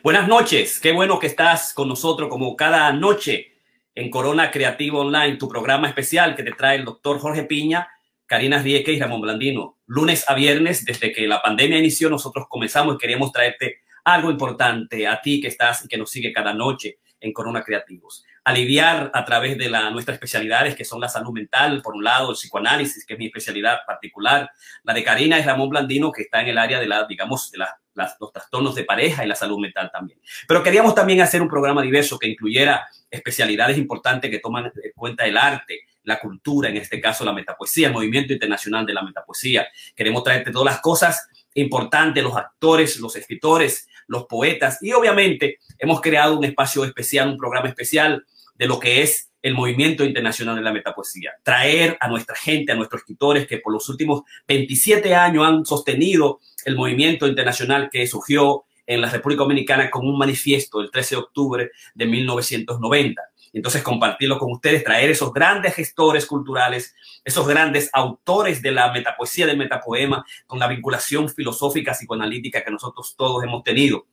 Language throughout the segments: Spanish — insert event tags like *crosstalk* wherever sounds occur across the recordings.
Buenas noches, qué bueno que estás con nosotros como cada noche en Corona Creativo Online, tu programa especial que te trae el doctor Jorge Piña, Karina Rieke y Ramón Blandino. Lunes a viernes, desde que la pandemia inició, nosotros comenzamos y queríamos traerte algo importante a ti que estás y que nos sigue cada noche en Corona Creativos. Aliviar a través de la, nuestras especialidades, que son la salud mental, por un lado, el psicoanálisis, que es mi especialidad particular. La de Karina es Ramón Blandino, que está en el área de la, digamos, de la los trastornos de pareja y la salud mental también. Pero queríamos también hacer un programa diverso que incluyera especialidades importantes que toman en cuenta el arte, la cultura, en este caso la metapoesía, el movimiento internacional de la metapoesía. Queremos traerte todas las cosas importantes, los actores, los escritores, los poetas y obviamente hemos creado un espacio especial, un programa especial de lo que es el movimiento internacional de la metapoesía, traer a nuestra gente, a nuestros escritores que por los últimos 27 años han sostenido el movimiento internacional que surgió en la República Dominicana con un manifiesto el 13 de octubre de 1990. Entonces, compartirlo con ustedes, traer esos grandes gestores culturales, esos grandes autores de la metapoesía, del metapoema, con la vinculación filosófica, psicoanalítica que nosotros todos hemos tenido.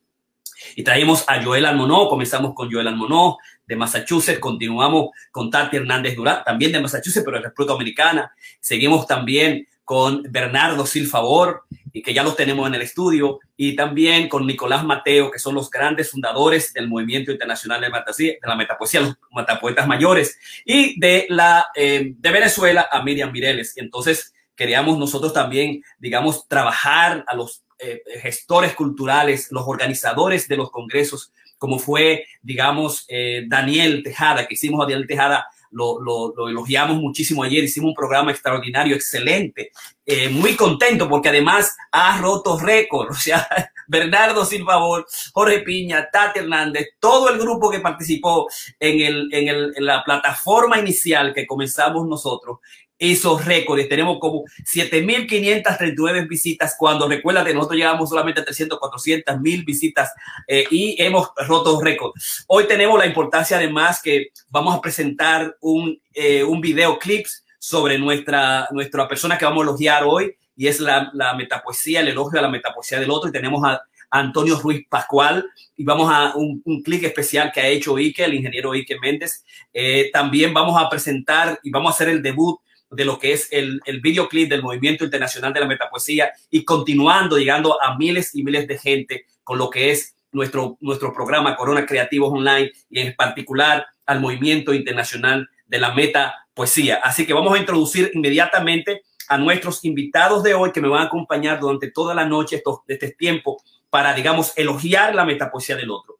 Y traemos a Joel Almonó, comenzamos con Joel Almonó de Massachusetts, continuamos con Tati Hernández Durán, también de Massachusetts, pero de República Dominicana. Seguimos también con Bernardo Silfavor, y que ya los tenemos en el estudio, y también con Nicolás Mateo, que son los grandes fundadores del Movimiento Internacional de, la Metapoesía, los metapoetas mayores, y de, la, eh, de Venezuela a Miriam Mireles. Entonces queríamos nosotros también, digamos, trabajar a los eh, gestores culturales, los organizadores de los congresos, como fue, digamos, eh, Daniel Tejada, que hicimos a Daniel Tejada, lo, lo, elogiamos muchísimo ayer, hicimos un programa extraordinario, excelente, eh, muy contento porque además ha roto récord, *laughs* o sea, Bernardo Silva Jorge Piña, Tati Hernández, todo el grupo que participó en, el, en, el, en la plataforma inicial que comenzamos nosotros, esos récords. Tenemos como 7.539 visitas cuando recuerda que nosotros llegamos solamente a 300, 400 mil visitas eh, y hemos roto récords. Hoy tenemos la importancia además que vamos a presentar un, eh, un videoclip sobre nuestra, nuestra persona que vamos a elogiar hoy y es la, la metapoesía, el elogio a la metapoesía del otro y tenemos a Antonio Ruiz Pascual y vamos a un, un clic especial que ha hecho Ike, el ingeniero Ike Méndez. Eh, también vamos a presentar y vamos a hacer el debut de lo que es el, el videoclip del Movimiento Internacional de la Metapoesía y continuando llegando a miles y miles de gente con lo que es nuestro, nuestro programa Corona Creativos Online y en particular al Movimiento Internacional de la Metapoesía. Así que vamos a introducir inmediatamente a nuestros invitados de hoy que me van a acompañar durante toda la noche de este tiempo para, digamos, elogiar la metapoesía del otro,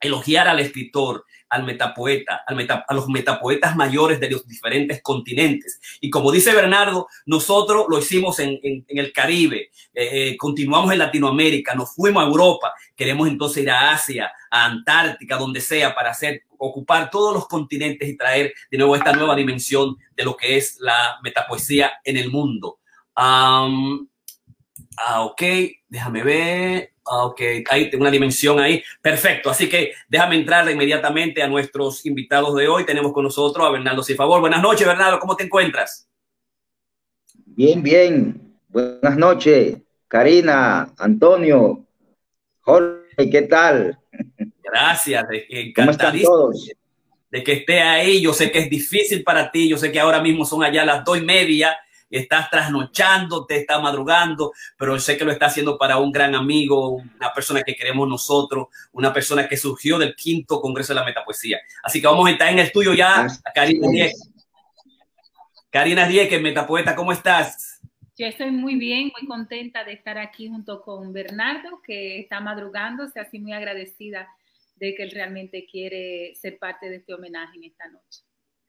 elogiar al escritor, al metapoeta, al a los metapoetas mayores de los diferentes continentes. Y como dice Bernardo, nosotros lo hicimos en, en, el Caribe, eh, eh, continuamos en Latinoamérica, nos fuimos a Europa, queremos entonces ir a Asia, a Antártica, donde sea, para hacer, ocupar todos los continentes y traer de nuevo esta nueva dimensión de lo que es la metapoesía en el mundo. Ah, ok, déjame ver. Ah, ok, ahí tengo una dimensión ahí. Perfecto. Así que déjame entrar inmediatamente a nuestros invitados de hoy. Tenemos con nosotros a Bernardo favor. Buenas noches, Bernardo. ¿Cómo te encuentras? Bien, bien. Buenas noches, Karina, Antonio, Jorge, ¿qué tal? Gracias, encantadísimo de que esté ahí. Yo sé que es difícil para ti. Yo sé que ahora mismo son allá las dos y media estás trasnochando, te está madrugando, pero sé que lo está haciendo para un gran amigo, una persona que queremos nosotros, una persona que surgió del quinto Congreso de la Metapoesía. Así que vamos a estar en el estudio ya, Karina Diez. Karina Diez, Metapoeta, ¿cómo estás? Yo estoy muy bien, muy contenta de estar aquí junto con Bernardo, que está madrugando, así muy agradecida de que él realmente quiere ser parte de este homenaje en esta noche.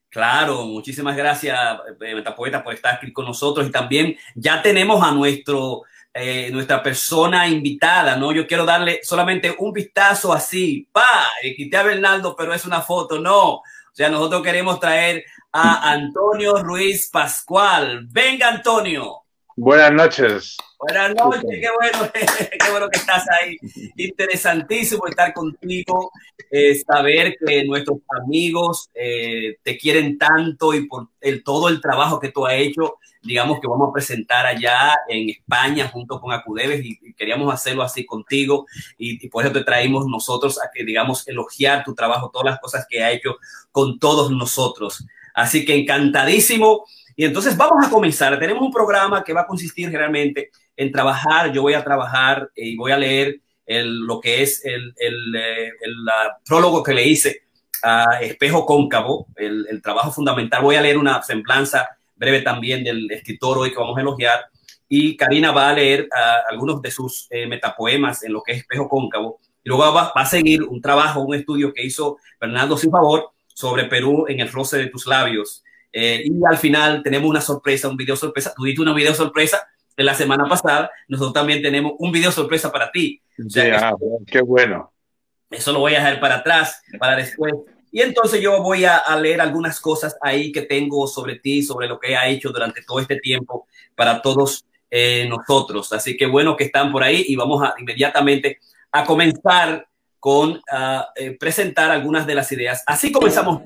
Claro, muchísimas gracias, eh, Metapoeta, por estar aquí con nosotros. Y también ya tenemos a nuestro, eh, nuestra persona invitada, ¿no? Yo quiero darle solamente un vistazo así, pa, quité a Bernardo, pero es una foto, no. O sea, nosotros queremos traer a *laughs* Antonio Ruiz Pascual. Venga, Antonio. Buenas noches. Buenas noches, qué bueno, *laughs* qué bueno que estás ahí. Interesantísimo estar contigo, eh, saber que nuestros amigos eh, te quieren tanto y por el, todo el trabajo que tú has hecho, digamos que vamos a presentar allá en España junto con Acudeves y, queríamos hacerlo así contigo y, y, por eso te traímos nosotros a que, digamos, elogiar tu trabajo, todas las cosas que ha hecho con todos nosotros. Así que encantadísimo. Y entonces vamos a comenzar. Tenemos un programa que va a consistir realmente en trabajar. Yo voy a trabajar y voy a leer el, lo que es el, el, eh, prólogo que le hice a Espejo Cóncavo, el, trabajo fundamental. Voy a leer una semblanza breve también del escritor hoy que vamos a elogiar. Y Karina va a leer uh, algunos de sus eh, metapoemas en lo que es Espejo Cóncavo. Y luego va, va, a seguir un trabajo, un estudio que hizo Fernando Sin Favor sobre Perú en el roce de tus labios. Eh, y al final tenemos una sorpresa, un video sorpresa. Tú diste una video sorpresa de la semana pasada. Nosotros también tenemos un video sorpresa para ti. O sea, yeah, qué bueno. Eso lo voy a dejar para atrás, para después. Y entonces yo voy a, a, leer algunas cosas ahí que tengo sobre ti, sobre lo que ha hecho durante todo este tiempo para todos eh, nosotros. Así que bueno que están por ahí y vamos a inmediatamente a comenzar con uh, eh, presentar algunas de las ideas. Así comenzamos.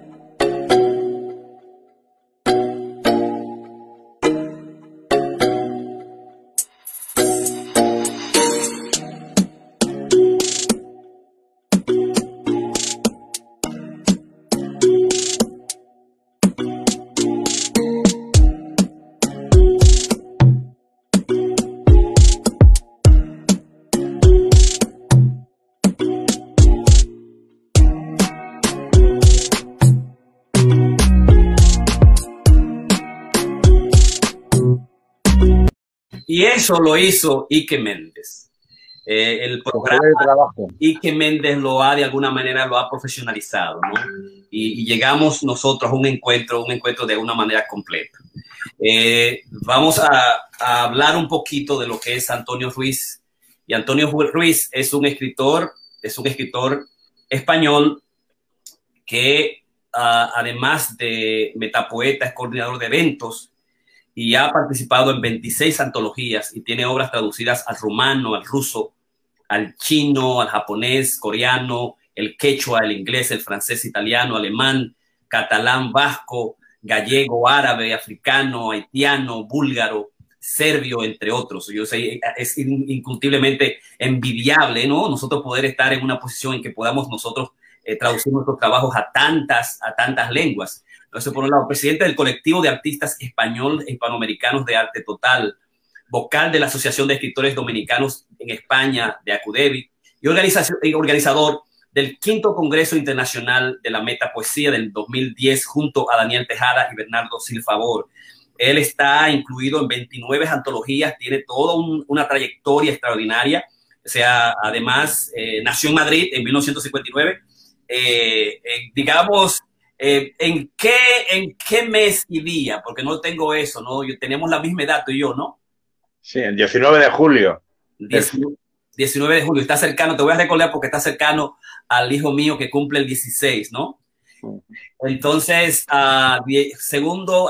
Eso lo hizo Ike Méndez. Eh, el programa Ike Méndez lo ha de alguna manera lo ha profesionalizado, ¿no? Y, y, llegamos nosotros a un encuentro, un encuentro de una manera completa. Eh, vamos a, a, hablar un poquito de lo que es Antonio Ruiz. Y Antonio Ruiz es un escritor, es un escritor español que uh, además de metapoeta es coordinador de eventos y ha participado en 26 antologías y tiene obras traducidas al rumano, al ruso, al chino, al japonés, coreano, el quechua, el inglés, el francés, italiano, alemán, catalán, vasco, gallego, árabe, africano, haitiano, búlgaro, serbio, entre otros. Yo sé, es indiscutiblemente envidiable, ¿no? Nosotros poder estar en una posición en que podamos nosotros eh, traducir nuestros trabajos a tantas, a tantas lenguas. Entonces, por un lado, presidente del colectivo de artistas español hispanoamericanos de arte total, vocal de la Asociación de Escritores Dominicanos en España, de Acudevi, y, organizador del quinto Congreso Internacional de la Metapoesía del 2010 junto a Daniel Tejada y Bernardo Silfavor. Él está incluido en 29 antologías, tiene toda un, una trayectoria extraordinaria. O sea, además, eh, nació en Madrid en 1959. Eh, eh, digamos, eh, ¿en, qué, ¿En qué mes y día? Porque no tengo eso, ¿no? Yo, tenemos la misma edad tú y yo, ¿no? Sí, el 19 de julio. 19, 19 de julio, está cercano, te voy a recordar porque está cercano al hijo mío que cumple el 16, ¿no? Entonces, uh, segundo,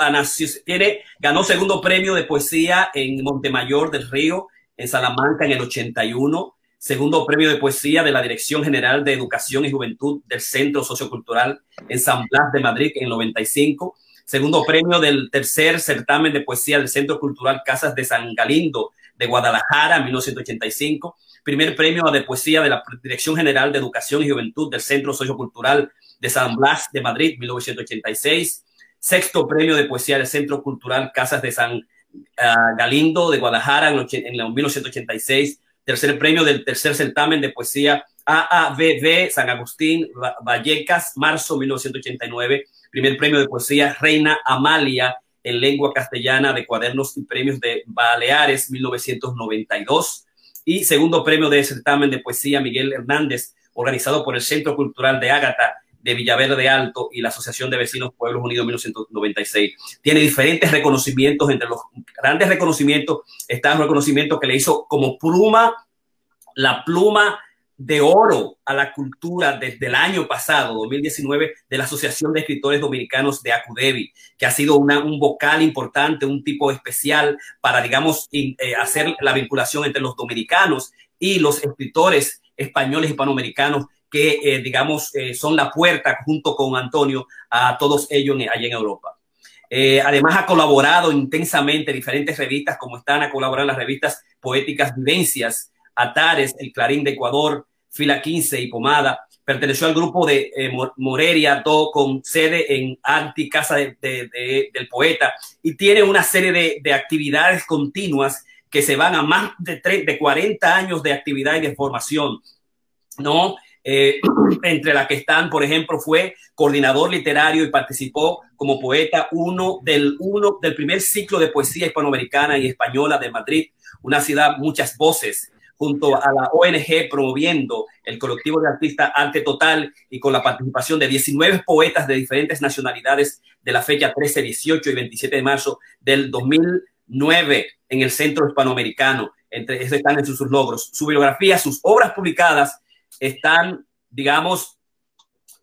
tiene, ganó segundo premio de poesía en Montemayor del Río, en Salamanca, en el 81 segundo premio de poesía de la Dirección General de Educación y Juventud del Centro Sociocultural en San Blas de Madrid en el 95, segundo premio del tercer certamen de poesía del Centro Cultural Casas de San Galindo de Guadalajara en 1985, primer premio de poesía de la Dirección General de Educación y Juventud del Centro Sociocultural de San Blas de Madrid 1986, sexto premio de poesía del Centro Cultural Casas de San uh, Galindo de Guadalajara en, en 1986, tercer premio del tercer certamen de poesía AABB San Agustín Vallecas, marzo 1989, primer premio de poesía Reina Amalia en lengua castellana de cuadernos y premios de Baleares 1992 y segundo premio de certamen de poesía Miguel Hernández organizado por el Centro Cultural de Ágata de Villaverde Alto y la Asociación de Vecinos Pueblos Unidos 1996. Tiene diferentes reconocimientos, entre los grandes reconocimientos está el reconocimiento que le hizo como pluma, la pluma de oro a la cultura desde el año pasado, 2019, de la Asociación de Escritores Dominicanos de Acudevi, que ha sido un vocal importante, un tipo especial para, digamos, eh, hacer la vinculación entre los dominicanos y los escritores españoles y hispanoamericanos que, eh, digamos, eh, son la puerta junto con Antonio a todos ellos en, allá en Europa. Eh, además, ha colaborado intensamente en diferentes revistas, como están a colaborar las revistas poéticas Vivencias, Atares, El Clarín de Ecuador, Fila 15 y Pomada. Perteneció al grupo de Moreria Do con sede en Anti Casa de, de, de, del Poeta y tiene una serie de, actividades continuas que se van a más de, 30, de 40 años de actividad y de formación, ¿no? Eh, entre las que están, por ejemplo, fue coordinador literario y participó como poeta uno del, uno del primer ciclo de poesía hispanoamericana y española de Madrid, una ciudad, muchas voces, junto a la ONG promoviendo el colectivo de artistas Arte Total y con la participación de 19 poetas de diferentes nacionalidades de la fecha 13, 18 y 27 de marzo del 2009 en el Centro Hispanoamericano. Entre están sus logros. Su biografía, sus obras publicadas están, digamos,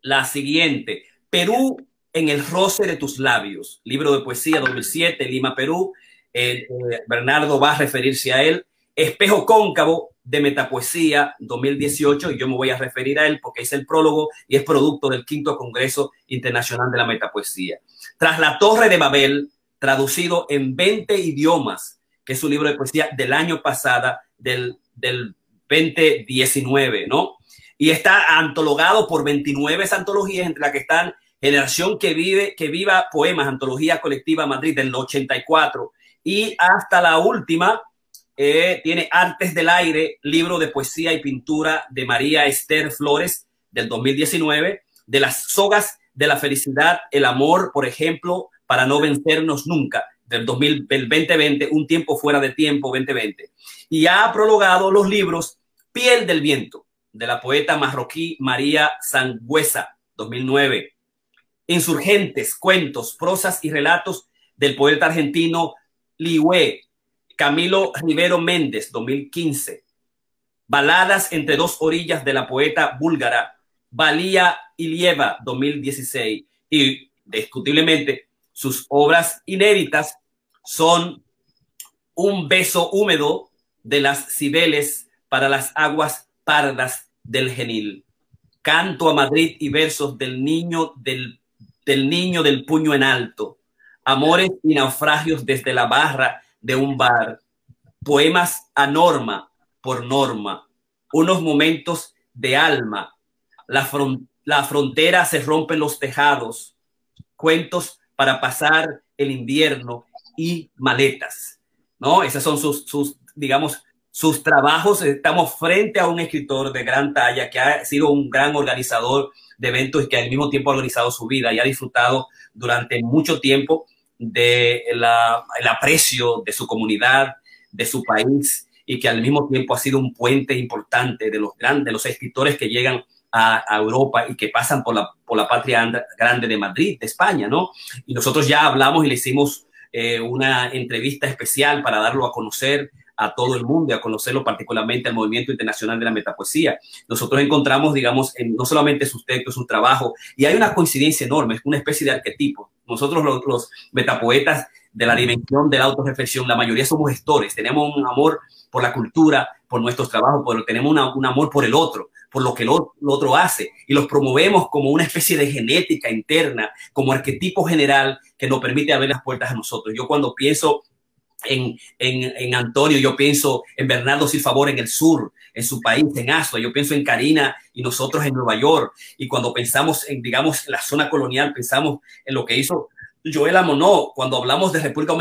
la siguiente. Perú en el roce de tus labios, libro de poesía 2007, Lima, Perú. Eh, Bernardo va a referirse a él. Espejo cóncavo de Metapoesía 2018, y yo me voy a referir a él porque es el prólogo y es producto del quinto Congreso Internacional de la Metapoesía. Tras la Torre de Babel, traducido en 20 idiomas, que es un libro de poesía del año pasado, del, del 2019, ¿no? Y está antologado por 29 antologías, entre las que están Generación que vive, que viva poemas, antología colectiva Madrid del 84, y hasta la última, eh, tiene Artes del Aire, libro de poesía y pintura de María Esther Flores del 2019, de las sogas de la felicidad, el amor, por ejemplo, para no vencernos nunca, del 2020, un tiempo fuera de tiempo 2020. Y ha prologado los libros Piel del Viento, de la poeta marroquí María Sangüesa, 2009. Insurgentes, cuentos, prosas y relatos del poeta argentino Liwe, Camilo Rivero Méndez, 2015. Baladas entre dos orillas de la poeta búlgara Valía Ilieva, 2016. Y discutiblemente sus obras inéditas son Un beso húmedo de las Cibeles para las aguas pardas del genil. Canto a Madrid y versos del niño del, del niño del puño en alto. Amores y naufragios desde la barra de un bar. Poemas a norma por norma. Unos momentos de alma. La, front la frontera se rompen los tejados. Cuentos para pasar el invierno y maletas. ¿No? Esas son sus, sus digamos, sus trabajos, estamos frente a un escritor de gran talla que ha sido un gran organizador de eventos y que al mismo tiempo ha organizado su vida y ha disfrutado durante mucho tiempo de la, el aprecio de su comunidad, de su país y que al mismo tiempo ha sido un puente importante de los grandes, de los escritores que llegan a, a, Europa y que pasan por la, por la patria grande de Madrid, de España, ¿no? Y nosotros ya hablamos y le hicimos eh, una entrevista especial para darlo a conocer a todo el mundo y a conocerlo particularmente al movimiento internacional de la metapoesía. Nosotros encontramos, digamos, en, no solamente sus textos, su trabajo, y hay una coincidencia enorme, es una especie de arquetipo. Nosotros los, los metapoetas de la dimensión de la autorreflexión, la mayoría somos gestores, tenemos un amor por la cultura, por nuestros trabajos, pero tenemos una, un amor por el otro, por lo que el otro, el otro hace, y los promovemos como una especie de genética interna, como arquetipo general que nos permite abrir las puertas a nosotros. Yo cuando pienso en, en, en, Antonio, yo pienso en Bernardo Silfavor en el sur, en su país, en Asua, yo pienso en Karina y nosotros en Nueva York. Y cuando pensamos en, digamos, la zona colonial, pensamos en lo que hizo Joel Amonó. Cuando hablamos de República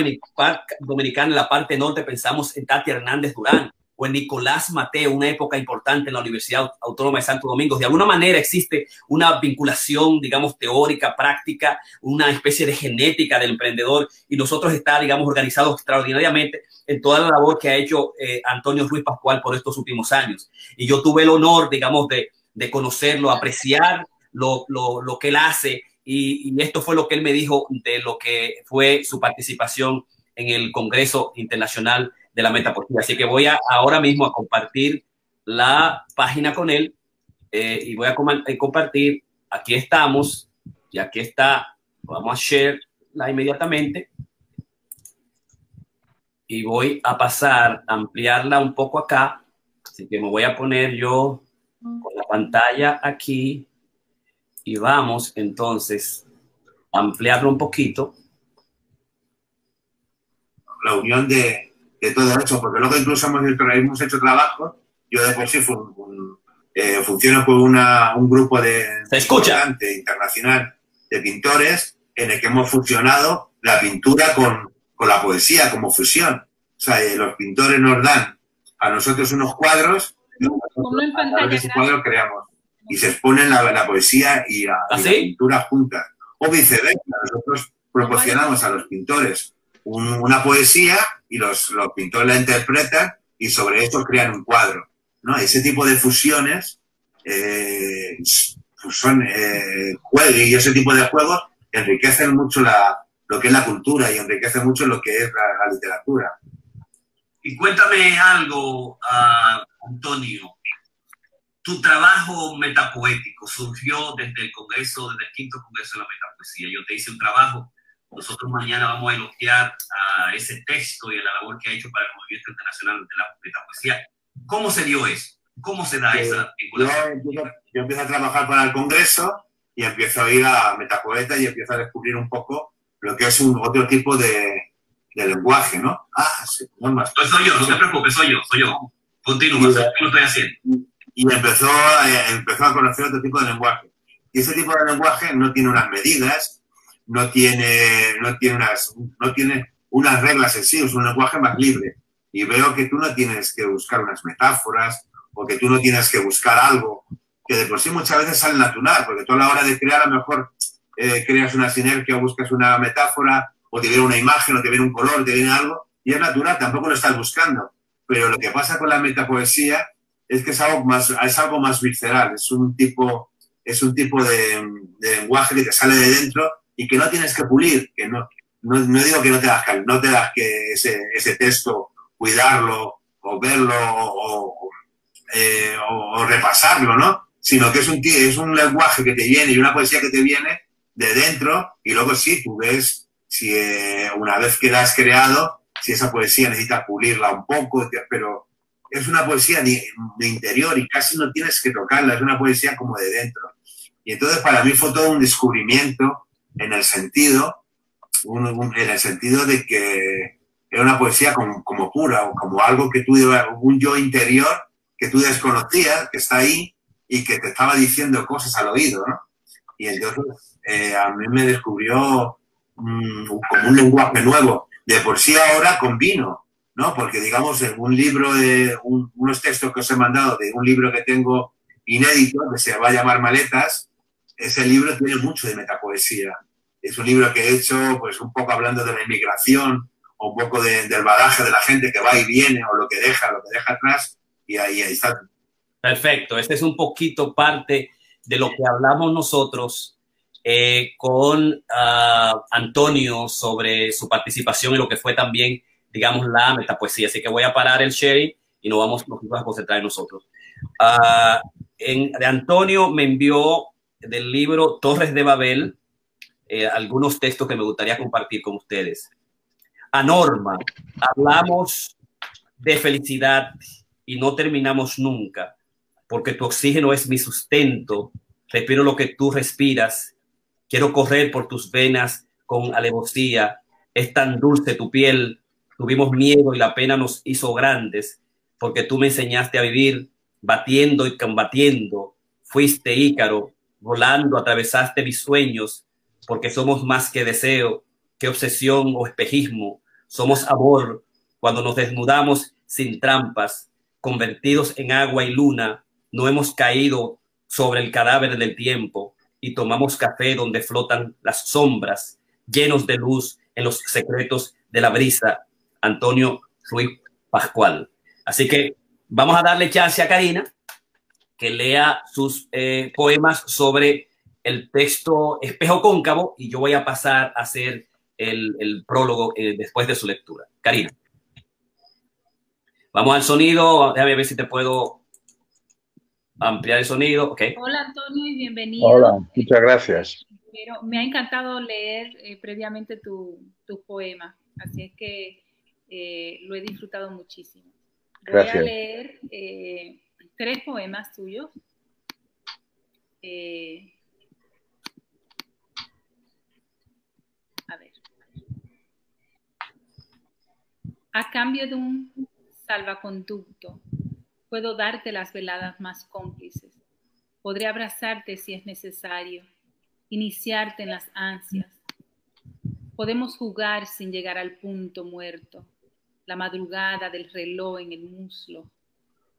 Dominicana en la parte norte, pensamos en Tati Hernández Durán o en Nicolás Mateo, una época importante en la Universidad Autónoma de Santo Domingo. De alguna manera existe una vinculación, digamos, teórica, práctica, una especie de genética del emprendedor y nosotros está, digamos, organizados extraordinariamente en toda la labor que ha hecho eh, Antonio Ruiz Pascual por estos últimos años. Y yo tuve el honor, digamos, de, de conocerlo, apreciar lo, lo, lo, que él hace y, y esto fue lo que él me dijo de lo que fue su participación en el Congreso Internacional de la metapoesía. Así que voy a, ahora mismo a compartir la página con él eh, y voy a eh, compartir. Aquí estamos y aquí está. Vamos a share'la inmediatamente y voy a pasar a ampliarla un poco acá. Así que me voy a poner yo con la pantalla aquí y vamos entonces a ampliarlo un poquito. La unión de, de todo eso, porque luego incluso hemos hecho, hemos hecho trabajo, yo de por sí eh, funciono con una, un grupo de ¿Se escucha? internacional de pintores en el que hemos fusionado la pintura con, con la poesía como fusión. O sea, eh, los pintores nos dan a nosotros unos cuadros y nosotros cuadros creamos y se exponen la, la poesía y la, ¿Ah, y la pintura juntas. O viceversa, nosotros proporcionamos a los pintores un, una poesía y los, los pintores la interpretan y sobre eso crean un cuadro. ¿no? Ese tipo de fusiones eh, pues son eh, y ese tipo de juegos enriquecen mucho la, lo que es la cultura y enriquecen mucho lo que es la, la literatura. Y cuéntame algo, uh, Antonio. Tu trabajo metapoético surgió desde el Congreso, desde el quinto Congreso de la Metapoesía. Yo te hice un trabajo. Nosotros mañana vamos a elogiar a ese texto y a la labor que ha hecho para el Movimiento Internacional de la Metapoesía. ¿Cómo se dio eso? ¿Cómo se da Eh, esa yo, empiezo, yo empiezo a trabajar para el Congreso y empiezo a ir a Metapoeta y empiezo a descubrir un poco lo que es un otro tipo de, de lenguaje, ¿no? Ah, sí, no más. Pues soy yo, no te preocupes, soy yo, soy yo. Continúa, ¿qué lo estoy haciendo? y empezó a, empezó a conocer otro tipo de lenguaje. Y ese tipo de lenguaje no tiene unas medidas, no tiene, no tiene, unas, no tiene unas reglas en sí, es un lenguaje más libre. Y veo que tú no tienes que buscar unas metáforas o que tú no tienes que buscar algo que de por sí muchas veces sale natural, porque tú la hora de crear a lo mejor eh, creas una sinergia buscas una metáfora o te viene una imagen o te viene un color, te viene algo, y es natural, tampoco lo estás buscando. Pero lo que pasa con la metapoesía es que es algo más, es algo más visceral, es un tipo, es un tipo de, de lenguaje que te sale de dentro y que no tienes que pulir, que no, no, no digo que no te das que, no te das que ese, ese texto cuidarlo o verlo o, eh, o- o repasarlo, ¿no? Sino que es un, es un lenguaje que te viene y una poesía que te viene de dentro y luego sí, tú ves si eh, una vez que la has creado, si esa poesía necesitas pulirla un poco, pero es una poesía de interior y casi no tienes que tocarla, es una poesía como de dentro. Y entonces para mí fue todo un descubrimiento en el sentido, un- un- en el sentido de que era una poesía como, como pura, o como algo que tú, un yo interior que tú desconocías, que está ahí y que te estaba diciendo cosas al oído, ¿no? Y entonces eh, a mí me descubrió mm, como un lenguaje nuevo. De por sí ahora combino, ¿no? Porque digamos en un libro de un- unos textos que os he mandado de un libro que tengo inédito que se va a llamar Maletas, ese libro tiene mucho de metapoesía. Es un libro que he hecho pues un poco hablando de la inmigración, o un poco de- del bagaje de la gente que va y viene, o lo que deja, lo que deja atrás, y ahí, ahí está. Perfecto, este es un poquito parte de lo que hablamos nosotros eh, con ah, Antonio sobre su participación en lo que fue también, digamos, la metapoesía. Así que voy a parar el sharing y nos vamos, nos vamos a concentrar en nosotros. Ah, en- de Antonio me envió del libro Torres de Babel eh, algunos textos que me gustaría compartir con ustedes. A Norma, hablamos de felicidad y no terminamos nunca, porque tu oxígeno es mi sustento, respiro lo que tú respiras, quiero correr por tus venas con alevosía, es tan dulce tu piel, tuvimos miedo y la pena nos hizo grandes, porque tú me enseñaste a vivir batiendo y combatiendo, fuiste Ícaro, volando atravesaste mis sueños, porque somos más que deseo, que obsesión o espejismo, somos amor cuando nos desnudamos sin trampas, convertidos en agua y luna, no hemos caído sobre el cadáver del tiempo y tomamos café donde flotan las sombras, llenos de luz en los secretos de la brisa. Antonio Ruiz Pascual. Así que vamos a darle chance a Karina que lea sus eh, poemas sobre el texto Espejo Cóncavo y yo voy a pasar a hacer el, el prólogo eh, después de su lectura. Karina. Vamos al sonido, déjame ver si te puedo ampliar el sonido. Okay. Hola Antonio y bienvenido. Hola, muchas gracias. Pero me ha encantado leer eh, previamente tu, tu, poema, así es que eh, lo he disfrutado muchísimo. Voy gracias. a leer eh, tres poemas tuyos. a ver. A cambio de un salvaconducto, puedo darte las veladas más cómplices. Podré abrazarte si es necesario, iniciarte en las ansias. Podemos jugar sin llegar al punto muerto, la madrugada del reloj en el muslo,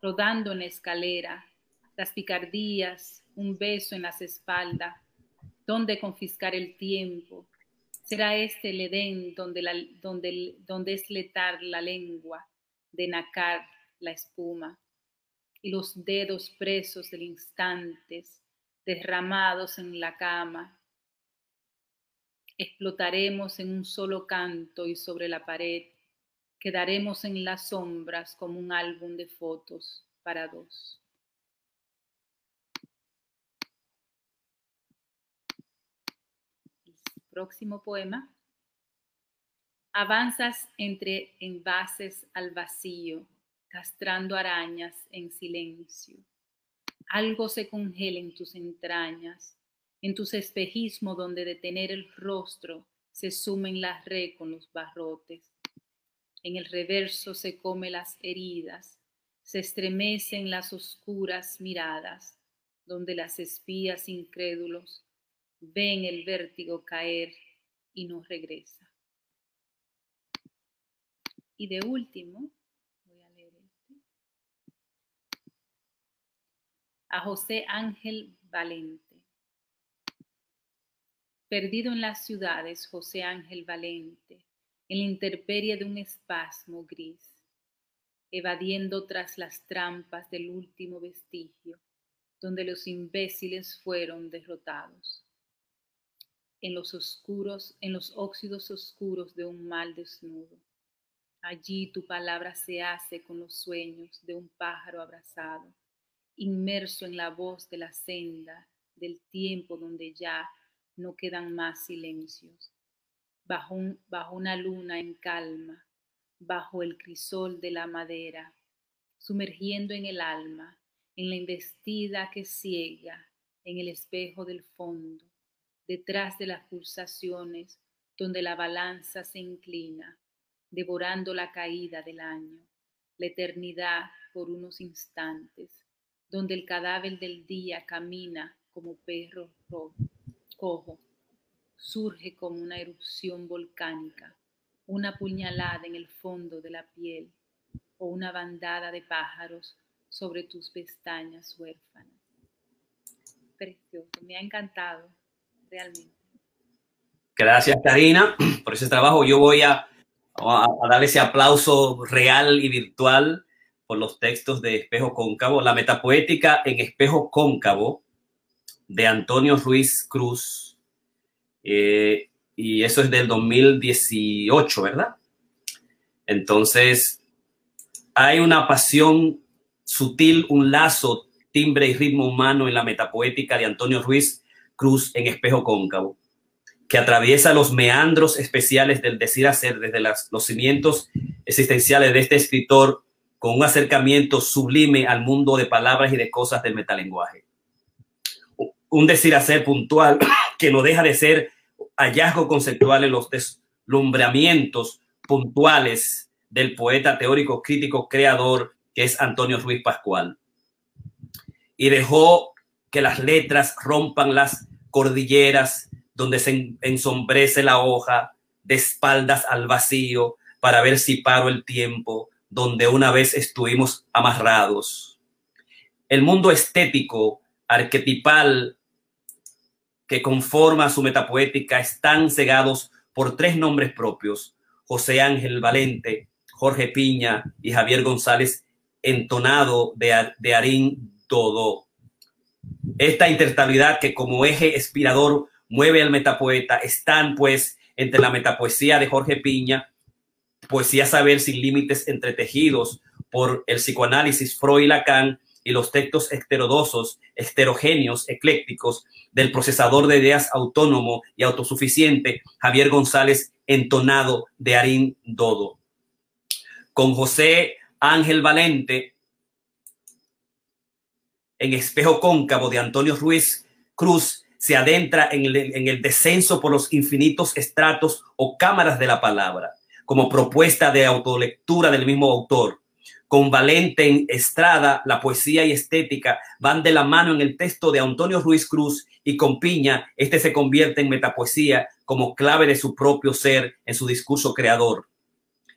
rodando en la escalera, las picardías, un beso en las espaldas, donde confiscar el tiempo. Será este el Edén donde, la, es letar la lengua, de nacar la espuma y los dedos presos del instantes derramados en la cama. Explotaremos en un solo canto y sobre la pared quedaremos en las sombras como un álbum de fotos para dos. Próximo poema. Avanzas entre envases al vacío castrando arañas en silencio. Algo se congela en tus entrañas, en tus espejismos donde detener el rostro se suma en la red con los barrotes. En el reverso se come las heridas, se estremecen las oscuras miradas, donde las espías incrédulos ven el vértigo caer y no regresa. Y de último, a José Ángel Valente. Perdido en las ciudades, José Ángel Valente, en la intemperie de un espasmo gris, evadiendo tras las trampas del último vestigio, donde los imbéciles fueron derrotados. En los oscuros, en los óxidos oscuros de un mal desnudo. Allí tu palabra se hace con los sueños de un pájaro abrazado inmerso en la voz de la senda del tiempo donde ya no quedan más silencios, bajo, una luna en calma, bajo el crisol de la madera, sumergiendo en el alma, en la investida que ciega, en el espejo del fondo, detrás de las pulsaciones donde la balanza se inclina, devorando la caída del año, la eternidad por unos instantes, donde el cadáver del día camina como perro cojo, surge como una erupción volcánica, una puñalada en el fondo de la piel o una bandada de pájaros sobre tus pestañas huérfanas. Precioso, me ha encantado, realmente. Gracias, Karina, por ese trabajo. Yo voy a, a, a dar ese aplauso real y virtual por los textos de Espejo Cóncavo, la metapoética en Espejo Cóncavo de Antonio Ruiz Cruz. Eh, y eso es del 2018, ¿verdad? Entonces, hay una pasión sutil, un lazo, timbre y ritmo humano en la metapoética de Antonio Ruiz Cruz en Espejo Cóncavo, que atraviesa los meandros especiales del decir hacer desde los cimientos existenciales de este escritor con un acercamiento sublime al mundo de palabras y de cosas del metalenguaje. Un decir hacer puntual *coughs* que no deja de ser hallazgo conceptual en los deslumbramientos puntuales del poeta teórico crítico creador que es Antonio Ruiz Pascual. Y dejó que las letras rompan las cordilleras donde se ensombrece la hoja de espaldas al vacío para ver si paro el tiempo donde una vez estuvimos amarrados. El mundo estético, arquetipal, que conforma su metapoética, están cegados por tres nombres propios, José Ángel Valente, Jorge Piña y Javier González, entonado de, de Arín Todo. Esta intertabilidad que como eje inspirador mueve al metapoeta están pues entre la metapoesía de Jorge Piña poesía saber sin límites entretejidos por el psicoanálisis Freud Lacan y los textos heterodosos, heterogéneos, eclécticos del procesador de ideas autónomo y autosuficiente Javier González entonado de Arín Dodo. Con José Ángel Valente en Espejo Cóncavo de Antonio Ruiz Cruz se adentra en el descenso por los infinitos estratos o cámaras de la palabra, como propuesta de autolectura del mismo autor. Con Valente en Estrada, la poesía y estética van de la mano en el texto de Antonio Ruiz Cruz y con Piña, este se convierte en metapoesía como clave de su propio ser en su discurso creador.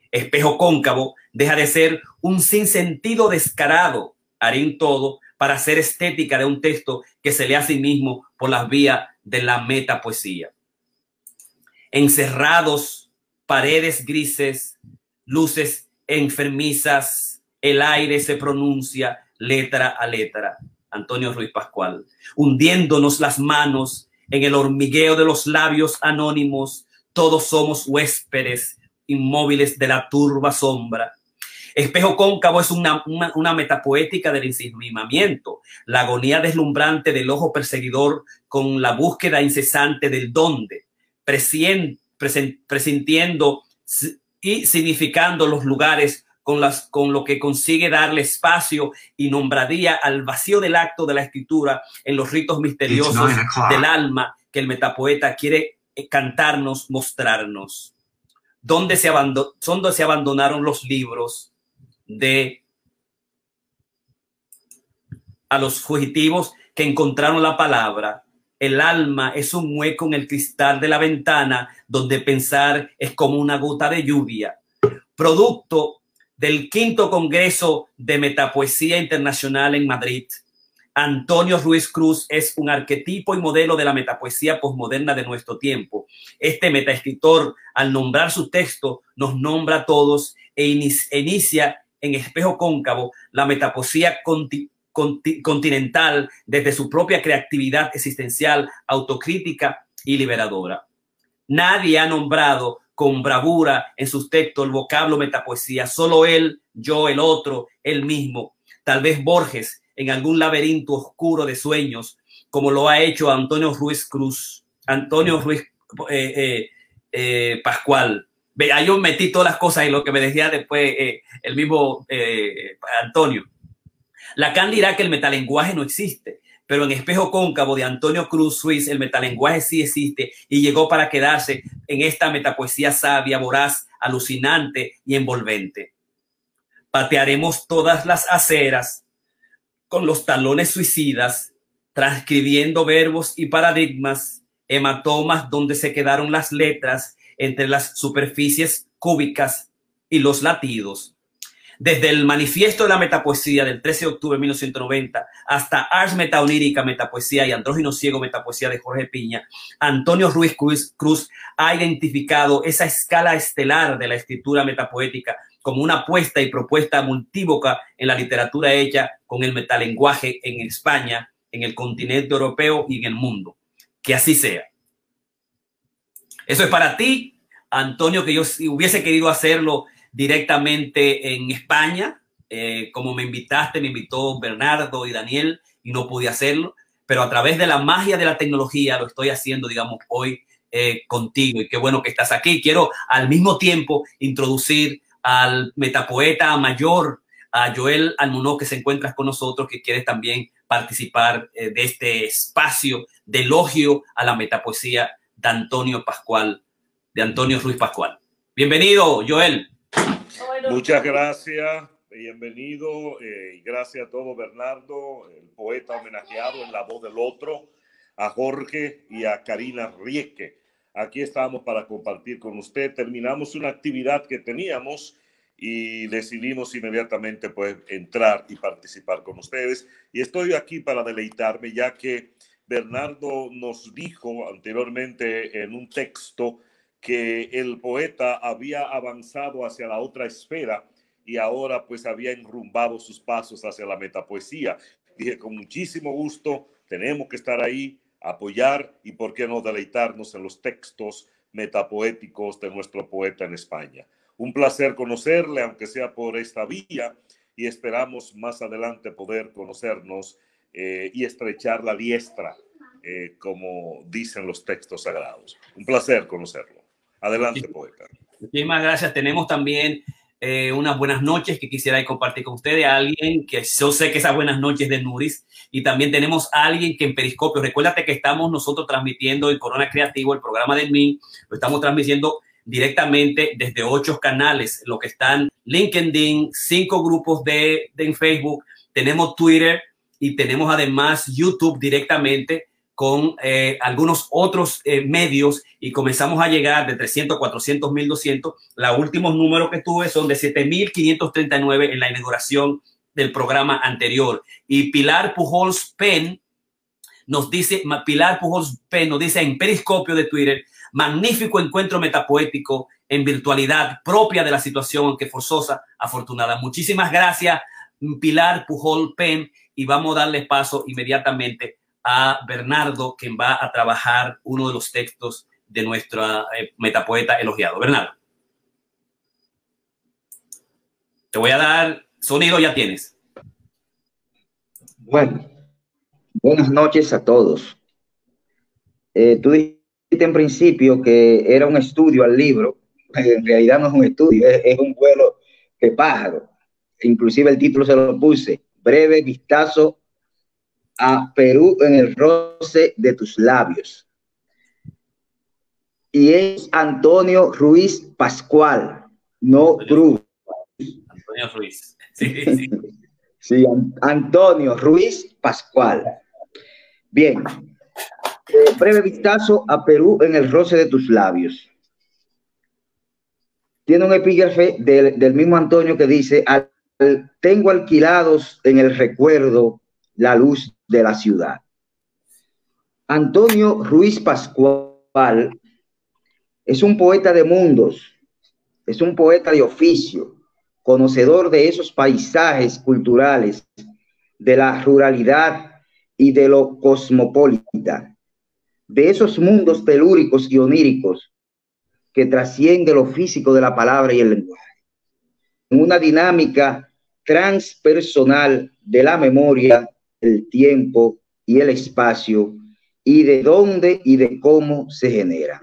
Espejo cóncavo deja de ser un sinsentido descarado, harín todo, para hacer estética de un texto que se lee a sí mismo por las vías de la metapoesía. Encerrados, paredes grises, luces enfermizas, el aire se pronuncia letra a letra. Antonio Ruiz Pascual, hundiéndonos las manos en el hormigueo de los labios anónimos, todos somos huéspedes inmóviles de la turba sombra. Espejo cóncavo es una, una, metapoética del insinuamiento, la agonía deslumbrante del ojo perseguidor con la búsqueda incesante del dónde, presintiendo y significando los lugares con, las, con lo que consigue darle espacio y nombradía al vacío del acto de la escritura en los ritos misteriosos del alma que el metapoeta quiere eh, cantarnos, mostrarnos. ¿Dónde se, ¿Dónde se abandonaron los libros de a los fugitivos que encontraron la palabra? El alma es un hueco en el cristal de la ventana donde pensar es como una gota de lluvia, producto del quinto Congreso de Metapoesía Internacional en Madrid. Antonio Ruiz Cruz es un arquetipo y modelo de la metapoesía posmoderna de nuestro tiempo. Este metaescritor, al nombrar su texto, nos nombra a todos e inicia en espejo cóncavo la metapoesía continental desde su propia creatividad existencial, autocrítica y liberadora. Nadie ha nombrado con bravura en sus textos el vocablo metapoesía. Solo él, yo, el otro, él mismo. Tal vez Borges en algún laberinto oscuro de sueños, como lo ha hecho Antonio Ruiz Cruz, Antonio Ruiz eh, eh, eh, Pascual. Ahí yo metí todas las cosas en lo que me decía después el mismo Antonio. Lacan dirá que el metalenguaje no existe, pero en Espejo Cóncavo de Antonio Cruz Suiz, el metalenguaje sí existe y llegó para quedarse en esta metapoesía sabia, voraz, alucinante y envolvente. Patearemos todas las aceras con los talones suicidas, transcribiendo verbos y paradigmas, hematomas donde se quedaron las letras entre las superficies cúbicas y los latidos desde el manifiesto de la metapoesía del 13 de octubre de 1990 hasta Ars Metaonírica Metapoesía y Andrógino Ciego Metapoesía de Jorge Piña, Antonio Ruiz Cruz, ha identificado esa escala estelar de la escritura metapoética como una apuesta y propuesta multívoca en la literatura hecha con el metalenguaje en España, en el continente europeo y en el mundo. Que así sea. Eso es para ti, Antonio, que yo hubiese querido hacerlo directamente en España. Eh, como me invitaste, me invitó Bernardo y Daniel y no pude hacerlo, pero a través de la magia de la tecnología lo estoy haciendo, digamos, hoy eh, contigo y qué bueno que estás aquí. Quiero al mismo tiempo introducir al metapoeta mayor, a Joel Almunó, que se encuentra con nosotros, que quiere también participar eh, de este espacio de elogio a la metapoesía de Antonio Pascual, de Antonio Ruiz Pascual. Bienvenido, Joel. Muchas gracias, bienvenido eh, y gracias a todo Bernardo, el poeta homenajeado en la voz del otro, a Jorge y a Karina Rieke. Aquí estamos para compartir con usted. Terminamos una actividad que teníamos y decidimos inmediatamente pues entrar y participar con ustedes. Y estoy aquí para deleitarme ya que Bernardo nos dijo anteriormente en un texto que el poeta había avanzado hacia la otra esfera y ahora pues había enrumbado sus pasos hacia la metapoesía. Dije, con muchísimo gusto, tenemos que estar ahí, apoyar y por qué no deleitarnos en los textos metapoéticos de nuestro poeta en España. Un placer conocerle, aunque sea por esta vía, y esperamos más adelante poder conocernos eh, y estrechar la diestra, eh, como dicen los textos sagrados. Un placer conocerlo. Adelante, poeta. Muchísimas gracias. Tenemos también eh, unas buenas noches que quisiera compartir con ustedes. Alguien que yo sé que esas buenas noches de Nuris. Y también tenemos a alguien que en Periscopio, recuérdate que estamos nosotros transmitiendo el Corona Creativo, el programa de MIN, lo estamos transmitiendo directamente desde ocho canales, lo que están LinkedIn, cinco grupos de, de Facebook, tenemos Twitter y tenemos además YouTube directamente con eh, algunos otros eh, medios y comenzamos a llegar de 300, 400, 1200. Los últimos números que tuve son de 7539 en la inauguración del programa anterior. Y Pilar Pujols Pen nos dice, Pilar Pujols Pen nos dice en Periscopio de Twitter, magnífico encuentro metapoético en virtualidad propia de la situación, aunque forzosa, afortunada. Muchísimas gracias, Pilar Pujol Pen, y vamos a darle paso inmediatamente a Bernardo, quien va a trabajar uno de los textos de nuestra eh, metapoeta elogiado. Bernardo. Te voy a dar sonido, ya tienes. Bueno, buenas noches a todos. Eh, tú dijiste en principio que era un estudio al libro, en realidad no es un estudio, es, es un vuelo que pájaro. Inclusive el título se lo puse, breve vistazo a Perú en el roce de tus labios. Y es Antonio Ruiz Pascual, no Cruz. Antonio Ruiz. *laughs* Sí, sí. sí, Antonio Ruiz Pascual. Bien. Eh, breve vistazo a Perú en el roce de tus labios. Tiene un epígrafe del, del mismo Antonio que dice, al, tengo alquilados en el recuerdo la luz de la ciudad. Antonio Ruiz Pascual es un poeta de mundos, es un poeta de oficio, conocedor de esos paisajes culturales, de la ruralidad y de lo cosmopolita, de esos mundos telúricos y oníricos que trasciende lo físico de la palabra y el lenguaje. En una dinámica transpersonal de la memoria el tiempo y el espacio y de dónde y de cómo se genera.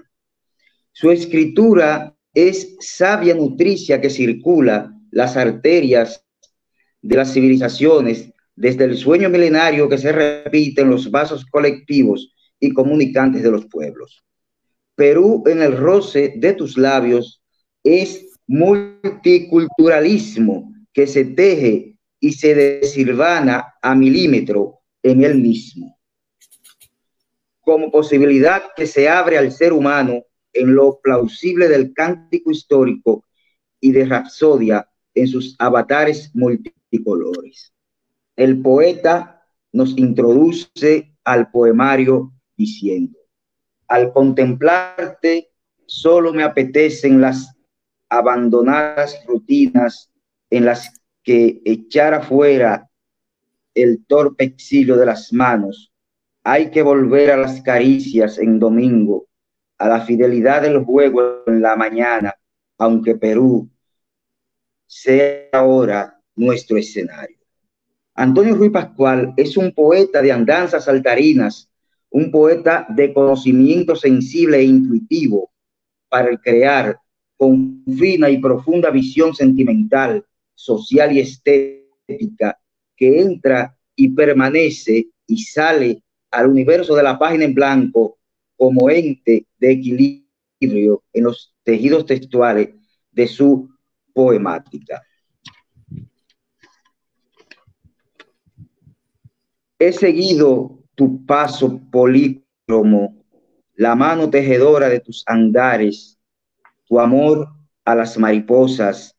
Su escritura es sabia nutricia que circula las arterias de las civilizaciones desde el sueño milenario que se repite en los vasos colectivos y comunicantes de los pueblos. Perú en el roce de tus labios es multiculturalismo que se teje y se desilvana a milímetro en él mismo, como posibilidad que se abre al ser humano en lo plausible del cántico histórico y de rapsodia en sus avatares multicolores. El poeta nos introduce al poemario diciendo, al contemplarte solo me apetecen las abandonadas rutinas en las que echar afuera el torpe exilio de las manos. Hay que volver a las caricias en domingo, a la fidelidad del juego en la mañana, aunque Perú sea ahora nuestro escenario. Antonio Ruiz Pascual es un poeta de andanzas saltarinas, un poeta de conocimiento sensible e intuitivo para crear con fina y profunda visión sentimental social y estética que entra y permanece y sale al universo de la página en blanco como ente de equilibrio en los tejidos textuales de su poemática. He seguido tu paso polícromo, la mano tejedora de tus andares, tu amor a las mariposas,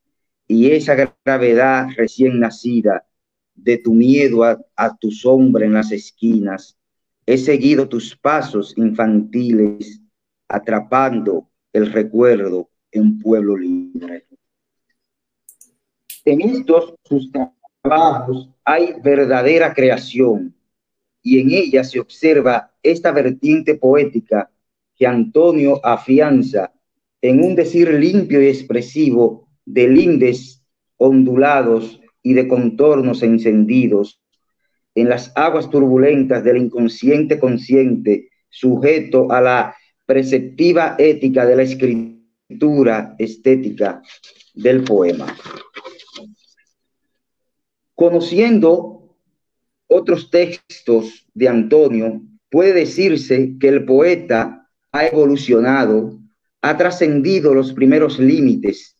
y esa gravedad recién nacida de tu miedo a, tu sombra en las esquinas. He seguido tus pasos infantiles, atrapando el recuerdo en pueblo libre. En estos sus trabajos hay verdadera creación y en ella se observa esta vertiente poética que Antonio afianza en un decir limpio y expresivo de lindes ondulados y de contornos encendidos, en las aguas turbulentas del inconsciente consciente, sujeto a la preceptiva ética de la escritura estética del poema. Conociendo otros textos de Antonio, puede decirse que el poeta ha evolucionado, ha trascendido los primeros límites,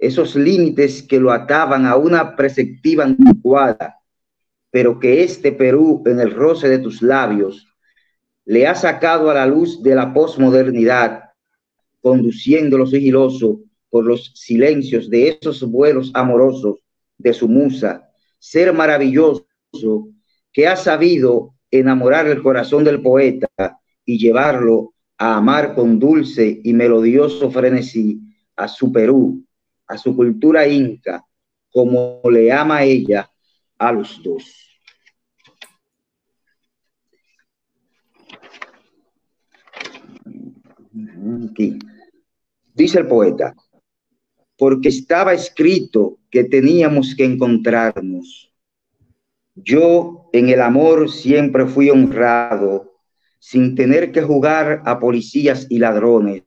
esos límites que lo ataban a una preceptiva anticuada, pero que este Perú en el roce de tus labios le ha sacado a la luz de la posmodernidad, conduciéndolo sigiloso por los silencios de esos vuelos amorosos de su musa, ser maravilloso que ha sabido enamorar el corazón del poeta y llevarlo a amar con dulce y melodioso frenesí a su Perú, a su cultura inca, como le ama ella a los dos. Dice el poeta, porque estaba escrito que teníamos que encontrarnos. Yo en el amor siempre fui honrado, sin tener que jugar a policías y ladrones,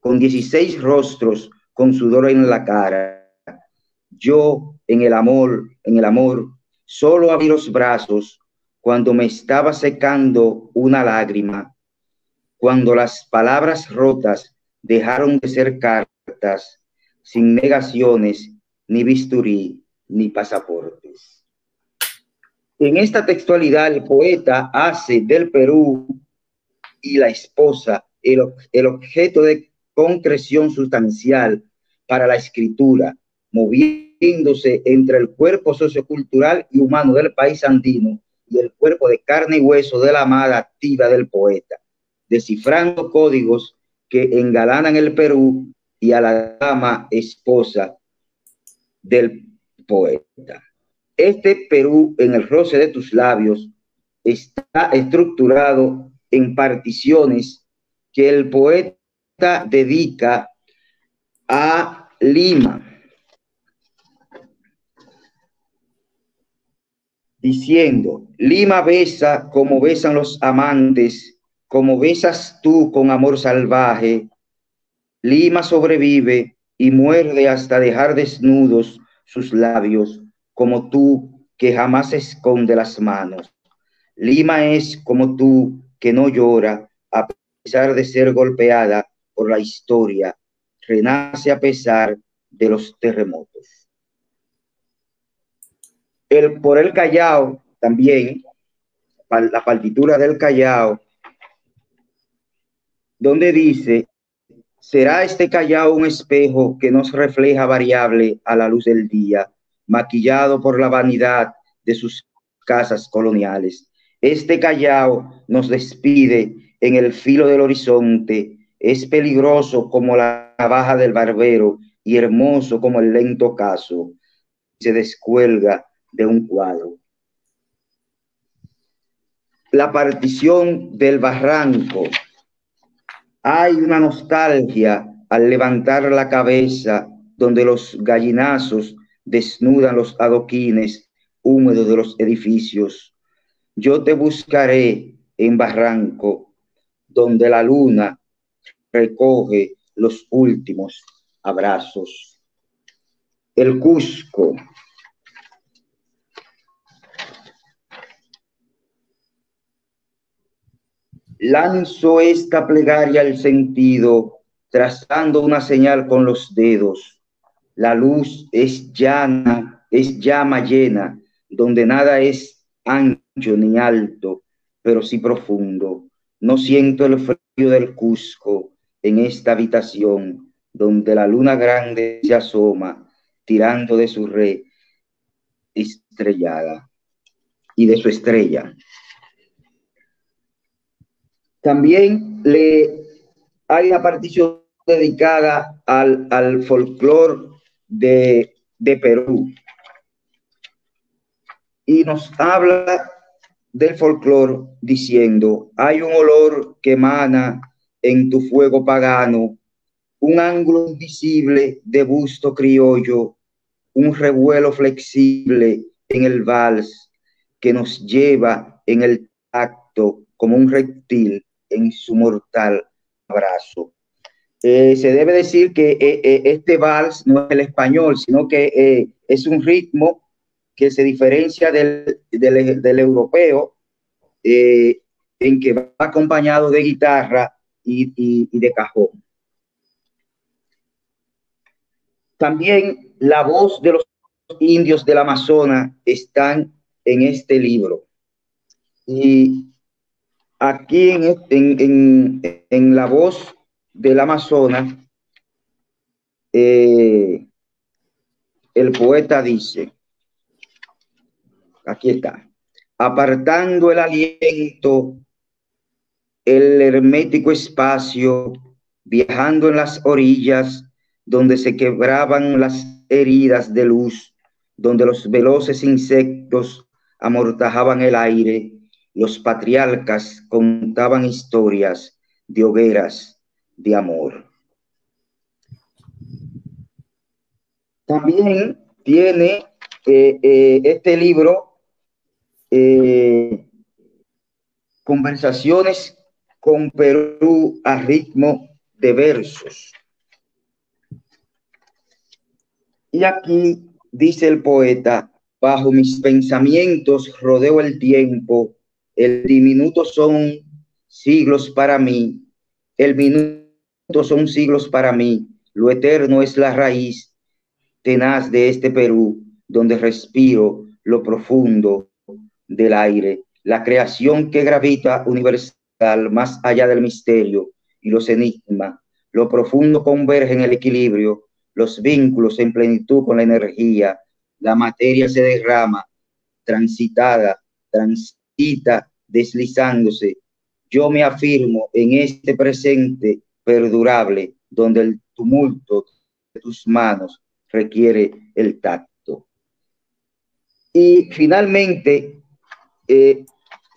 con 16 rostros, con sudor en la cara. Yo en el amor, en el amor, solo abrí los brazos cuando me estaba secando una lágrima, cuando las palabras rotas dejaron de ser cartas, sin negaciones, ni bisturí, ni pasaportes. En esta textualidad, el poeta hace del Perú y la esposa el, el objeto de concreción sustancial para la escritura, moviéndose entre el cuerpo sociocultural y humano del país andino y el cuerpo de carne y hueso de la amada activa del poeta, descifrando códigos que engalanan el Perú y a la dama esposa del poeta. Este Perú en el roce de tus labios está estructurado en particiones que el poeta dedica a Lima, diciendo, Lima besa como besan los amantes como besas tú con amor salvaje, Lima sobrevive y muerde hasta dejar desnudos sus labios, como tú que jamás esconde las manos. Lima es como tú que no llora a pesar de ser golpeada por la historia, renace a pesar de los terremotos. El, por el Callao también, la partitura del Callao donde dice, ¿será este Callao un espejo que nos refleja variable a la luz del día, maquillado por la vanidad de sus casas coloniales? Este Callao nos despide en el filo del horizonte, es peligroso como la navaja del barbero y hermoso como el lento caso, se descuelga de un cuadro. La partición del barranco hay una nostalgia al levantar la cabeza donde los gallinazos desnudan los adoquines húmedos de los edificios. Yo te buscaré en Barranco, donde la luna recoge los últimos abrazos. El Cusco, Lanzo esta plegaria al sentido, trazando una señal con los dedos. La luz es llana, es llama llena, donde nada es ancho ni alto, pero sí profundo. No siento el frío del Cusco en esta habitación, donde la luna grande se asoma, tirando de su red estrellada y de su estrella. También le hay una partición dedicada al, al folclore de, de Perú. Y nos habla del folclore diciendo, hay un olor que emana en tu fuego pagano, un ángulo invisible de busto criollo, un revuelo flexible en el vals que nos lleva en el tacto como un reptil en su mortal abrazo. Eh, se debe decir que eh, eh, este vals no es el español, sino que es un ritmo que se diferencia del, del, europeo, en que va acompañado de guitarra y, de cajón. También la voz de los indios del Amazonas están en este libro. Y aquí en, en, en, la voz del Amazonas, eh, el poeta dice, aquí está, apartando el aliento, el hermético espacio, viajando en las orillas donde se quebraban las heridas de luz, donde los veloces insectos amortajaban el aire, los patriarcas contaban historias de hogueras de amor. También tiene eh, eh, este libro eh, conversaciones con Perú a ritmo de versos. Y aquí dice el poeta, bajo mis pensamientos rodeo el tiempo el diminuto son siglos para mí, el minuto son siglos para mí, lo eterno es la raíz tenaz de este Perú, donde respiro lo profundo del aire, la creación que gravita universal más allá del misterio y los enigmas, lo profundo converge en el equilibrio, los vínculos en plenitud con la energía, la materia se derrama, transitada, transitada deslizándose. Yo me afirmo en este presente perdurable, donde el tumulto de tus manos requiere el tacto. Y finalmente eh,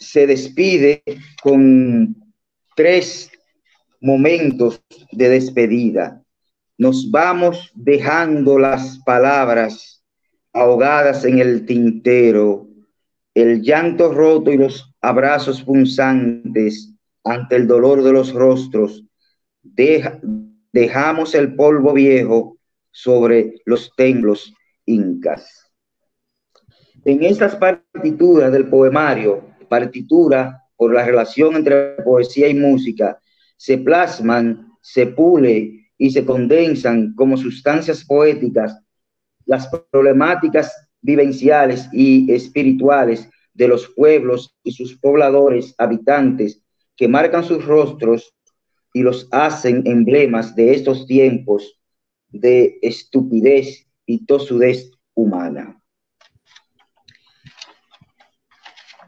se despide con tres momentos de despedida. Nos vamos dejando las palabras ahogadas en el tintero el llanto roto y los abrazos punzantes ante el dolor de los rostros, dejamos el polvo viejo sobre los templos incas. En estas partituras del poemario, partitura por la relación entre poesía y música, se plasman, se pule y se condensan como sustancias poéticas las problemáticas vivenciales y espirituales de los pueblos y sus pobladores habitantes que marcan sus rostros y los hacen emblemas de estos tiempos de estupidez y tosudez humana.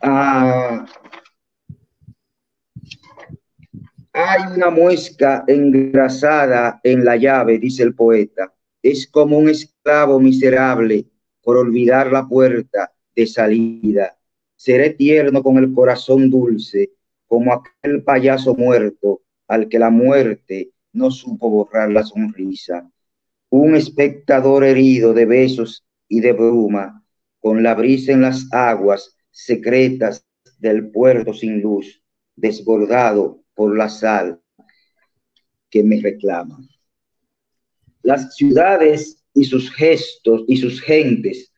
Ah, hay una muesca engrasada en la llave, dice el poeta. Es como un esclavo miserable por olvidar la puerta de salida. Seré tierno con el corazón dulce, como aquel payaso muerto al que la muerte no supo borrar la sonrisa. Un espectador herido de besos y de bruma, con la brisa en las aguas secretas del puerto sin luz, desbordado por la sal que me reclama. Las ciudades y sus gestos y sus gentes,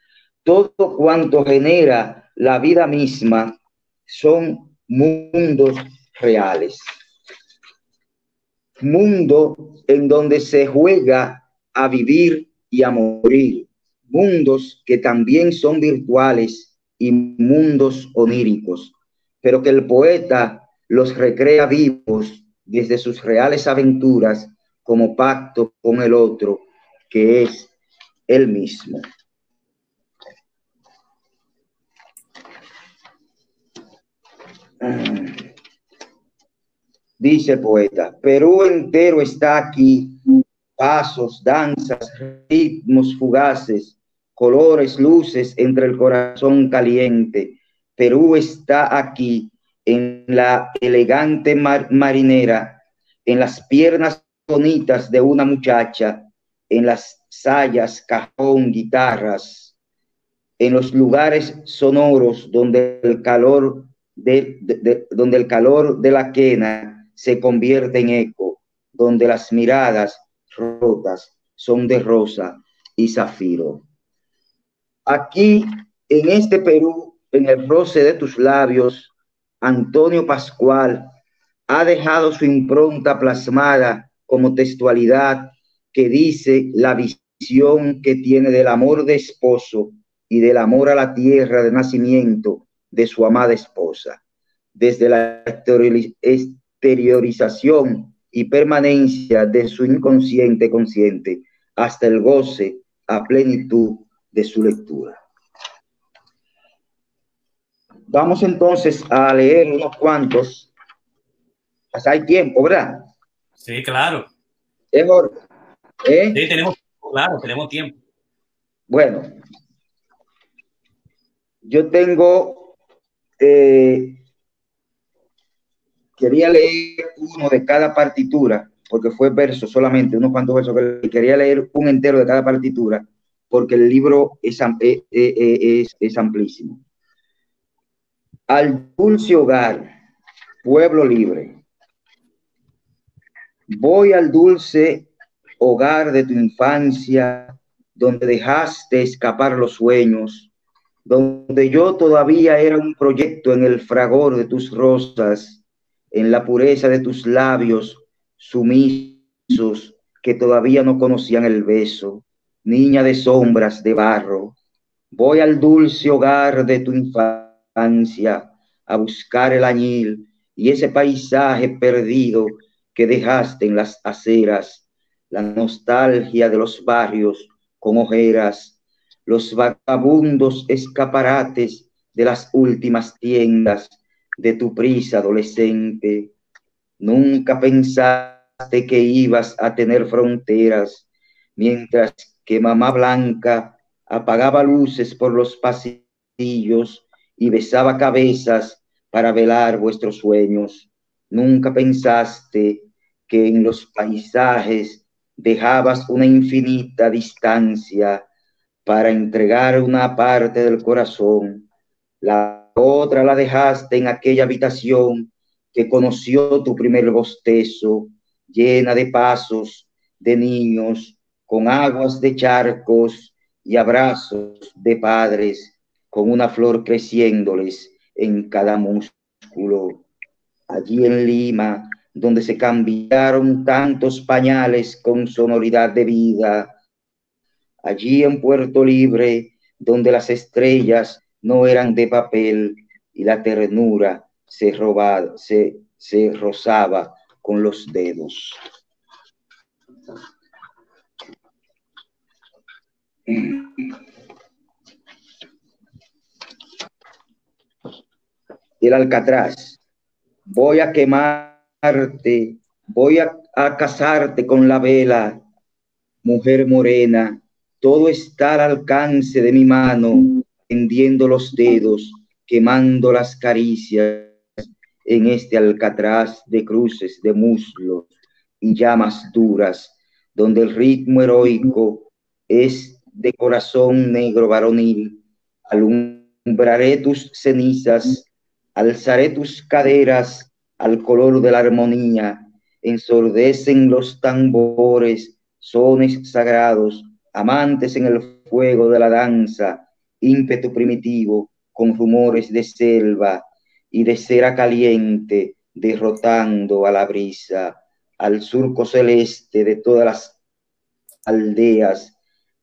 todo cuanto genera la vida misma, son mundos reales. Mundo en donde se juega a vivir y a morir. Mundos que también son virtuales y mundos oníricos, pero que el poeta los recrea vivos desde sus reales aventuras como pacto con el otro que es el mismo. Dice el poeta, Perú entero está aquí, pasos, danzas, ritmos fugaces, colores, luces entre el corazón caliente. Perú está aquí en la elegante marinera, en las piernas bonitas de una muchacha, en las sayas, cajón, guitarras, en los lugares sonoros donde el calor de, donde el calor de la quena se convierte en eco, donde las miradas rotas son de rosa y zafiro. Aquí, en este Perú, en el roce de tus labios, Antonio Pascual ha dejado su impronta plasmada como textualidad que dice la visión que tiene del amor de esposo y del amor a la tierra de nacimiento de su amada esposa, desde la exteriorización y permanencia de su inconsciente consciente hasta el goce a plenitud de su lectura. Vamos entonces a leer unos cuantos. Hasta hay tiempo, ¿verdad? Sí, claro. ¿Eh? Sí, tenemos, claro, tenemos tiempo. Bueno, yo tengo, eh, quería leer uno de cada partitura, porque fue verso solamente, unos cuantos versos, que quería leer un entero de cada partitura, porque el libro es, eh, eh, es, es amplísimo. Al dulce hogar, pueblo libre. Voy al dulce hogar de tu infancia, donde dejaste escapar los sueños, donde yo todavía era un proyecto en el fragor de tus rosas, en la pureza de tus labios sumisos que todavía no conocían el beso, niña de sombras de barro. Voy al dulce hogar de tu infancia a buscar el añil y ese paisaje perdido que dejaste en las aceras, la nostalgia de los barrios con ojeras, los vagabundos escaparates de las últimas tiendas de tu prisa adolescente. Nunca pensaste que ibas a tener fronteras, mientras que mamá blanca apagaba luces por los pasillos y besaba cabezas para velar vuestros sueños. Nunca pensaste que en los paisajes dejabas una infinita distancia para entregar una parte del corazón. La otra la dejaste en aquella habitación que conoció tu primer bostezo, llena de pasos de niños, con aguas de charcos y abrazos de padres, con una flor creciéndoles en cada músculo. Allí en Lima, donde se cambiaron tantos pañales con sonoridad de vida. Allí en Puerto Libre, donde las estrellas no eran de papel y la ternura se, robaba, se, se rozaba con los dedos. El Alcatraz. Voy a quemar voy a, casarte con la vela, mujer morena, todo está al alcance de mi mano, hendiendo los dedos, quemando las caricias en este alcatraz de cruces de muslos y llamas duras, donde el ritmo heroico es de corazón negro varonil. Alumbraré tus cenizas, alzaré tus caderas al color de la armonía, ensordecen los tambores, sones sagrados, amantes en el fuego de la danza, ímpetu primitivo, con rumores de selva y de cera caliente, derrotando a la brisa, al surco celeste de todas las aldeas,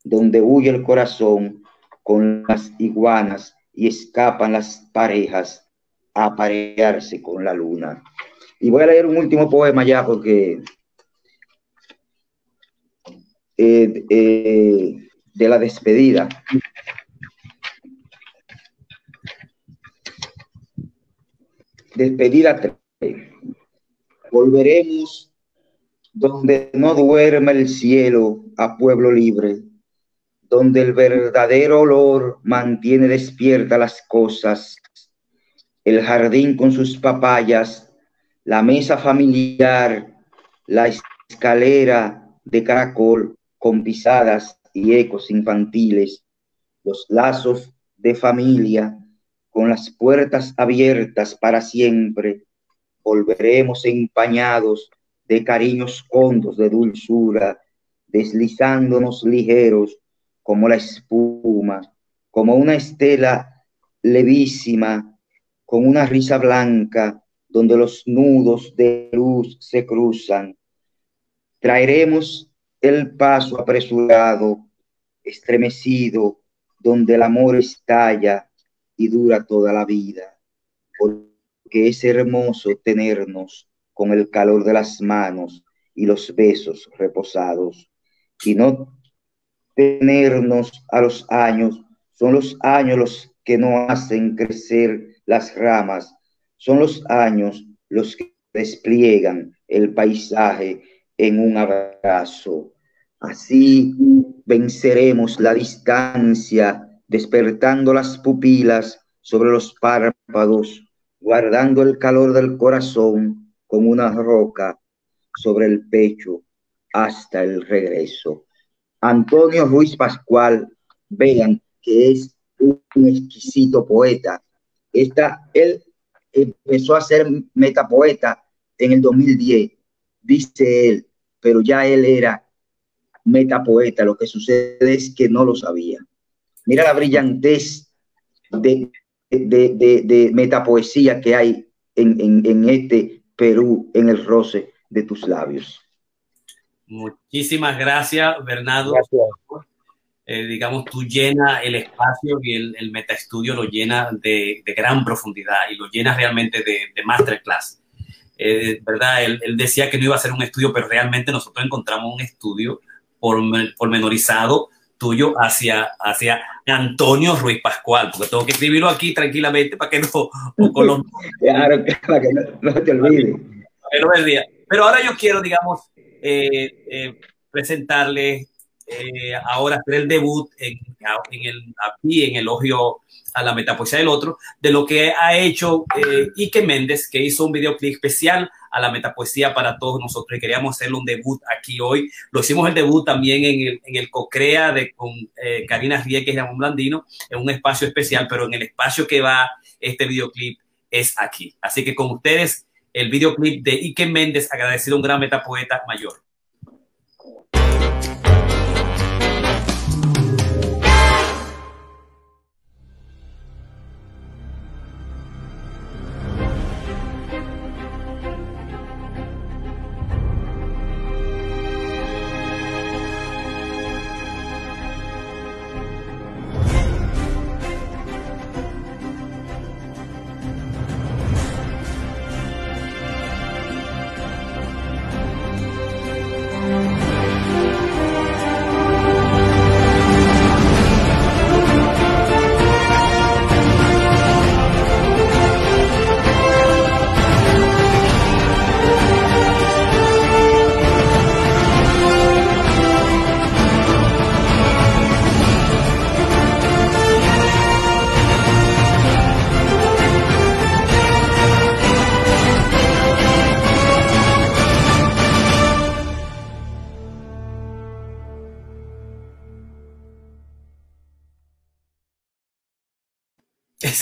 donde huye el corazón con las iguanas y escapan las parejas aparearse con la luna. Y voy a leer un último poema ya porque eh, eh, de la despedida. Despedida 3. Volveremos donde no duerme el cielo a pueblo libre, donde el verdadero olor mantiene despierta las cosas. El jardín con sus papayas, la mesa familiar, la escalera de caracol con pisadas y ecos infantiles, los lazos de familia con las puertas abiertas para siempre, volveremos empañados de cariños hondos de dulzura, deslizándonos ligeros como la espuma, como una estela levísima, con una risa blanca donde los nudos de luz se cruzan. Traeremos el paso apresurado, estremecido, donde el amor estalla y dura toda la vida, porque es hermoso tenernos con el calor de las manos y los besos reposados, y no tenernos a los años, son los años los que no hacen crecer las ramas, son los años los que despliegan el paisaje en un abrazo. Así venceremos la distancia, despertando las pupilas sobre los párpados, guardando el calor del corazón como una roca sobre el pecho hasta el regreso. Antonio Ruiz Pascual, vean que es un exquisito poeta. Esta, él empezó a ser metapoeta en el 2010, dice él, pero ya él era metapoeta. Lo que sucede es que no lo sabía. Mira la brillantez de, de, metapoesía que hay en este Perú, en el roce de tus labios. Muchísimas gracias, Bernardo. Eh, digamos, tú llena el espacio y el, el metaestudio lo llena de, gran profundidad y lo llena realmente de, de masterclass. Eh, ¿Verdad? Él, decía que no iba a ser un estudio, pero realmente nosotros encontramos un estudio pormenorizado tuyo hacia, hacia Antonio Ruiz Pascual, porque tengo que escribirlo aquí tranquilamente para que no, *laughs* claro, para que no, te olvides. Pero ahora yo quiero, digamos, eh, eh, presentarle eh, ahora hacer el debut en, en, el, aquí en elogio a la metapoesía del otro, de lo que ha hecho Ike Méndez, que hizo un videoclip especial a la metapoesía para todos nosotros y queríamos hacerle un debut aquí hoy. Lo hicimos el debut también en el, en el COCREA de, con Karina Rieke y Ramón Blandino, en un espacio especial, pero en el espacio que va este videoclip es aquí. Así que con ustedes el videoclip de Ike Méndez, agradecido a un gran metapoeta mayor.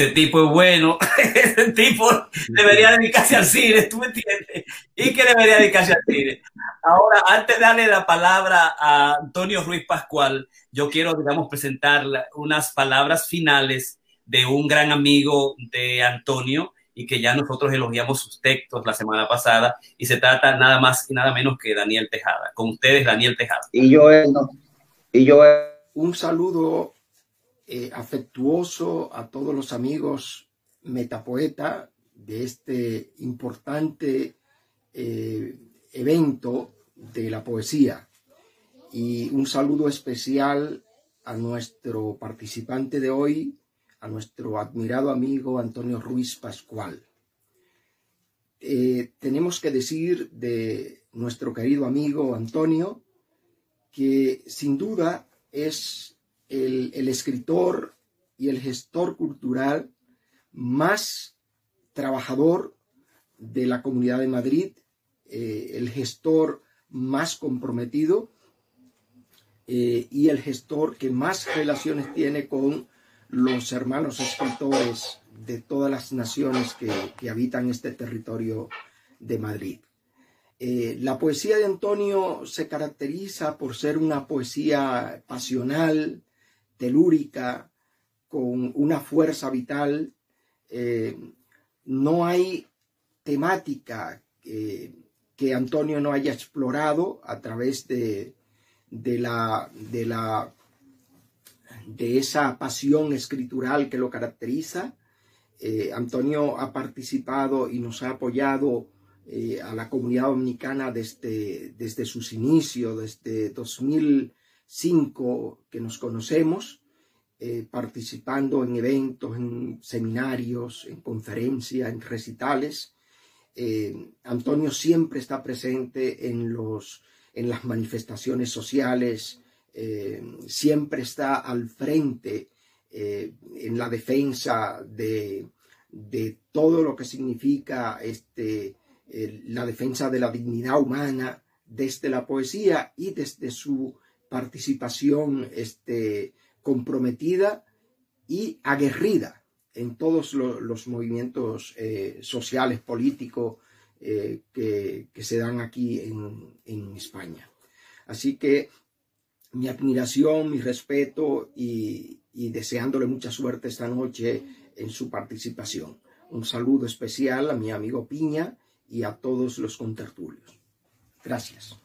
Ese tipo es bueno, *laughs* ese tipo debería dedicarse al cine, ¿tú me entiendes? Y que debería dedicarse al cine. Ahora, antes de darle la palabra a Antonio Ruiz Pascual, yo quiero, digamos, presentar unas palabras finales de un gran amigo de Antonio y que ya nosotros elogiamos sus textos la semana pasada y se trata nada más y nada menos que Daniel Tejada. Con ustedes, Daniel Tejada. Y yo, y yo, un saludo eh, afectuoso a todos los amigos metapoeta de este importante eh, evento de la poesía. Y un saludo especial a nuestro participante de hoy, a nuestro admirado amigo Antonio Ruiz Pascual. Eh, tenemos que decir de nuestro querido amigo Antonio que sin duda es el, escritor y el gestor cultural más trabajador de la Comunidad de Madrid, eh, el gestor más comprometido eh, y el gestor que más relaciones tiene con los hermanos escritores de todas las naciones que, habitan este territorio de Madrid. Eh, la poesía de Antonio se caracteriza por ser una poesía pasional, telúrica, con una fuerza vital. Eh, no hay temática que Antonio no haya explorado a través de, la, de, la, de esa pasión escritural que lo caracteriza. Eh, Antonio ha participado y nos ha apoyado eh, a la comunidad dominicana desde, desde sus inicios, desde 2005 que nos conocemos, eh, participando en eventos, en seminarios, en conferencias, en recitales. Eh, Antonio siempre está presente en, los, en las manifestaciones sociales, eh, siempre está al frente en la defensa de, todo lo que significa este, la defensa de la dignidad humana desde la poesía y desde su participación este, comprometida y aguerrida en todos los, movimientos eh, sociales, políticos eh, que, se dan aquí en, España. Así que mi admiración, mi respeto y, deseándole mucha suerte esta noche en su participación. Un saludo especial a mi amigo Piña y a todos los contertulios. Gracias.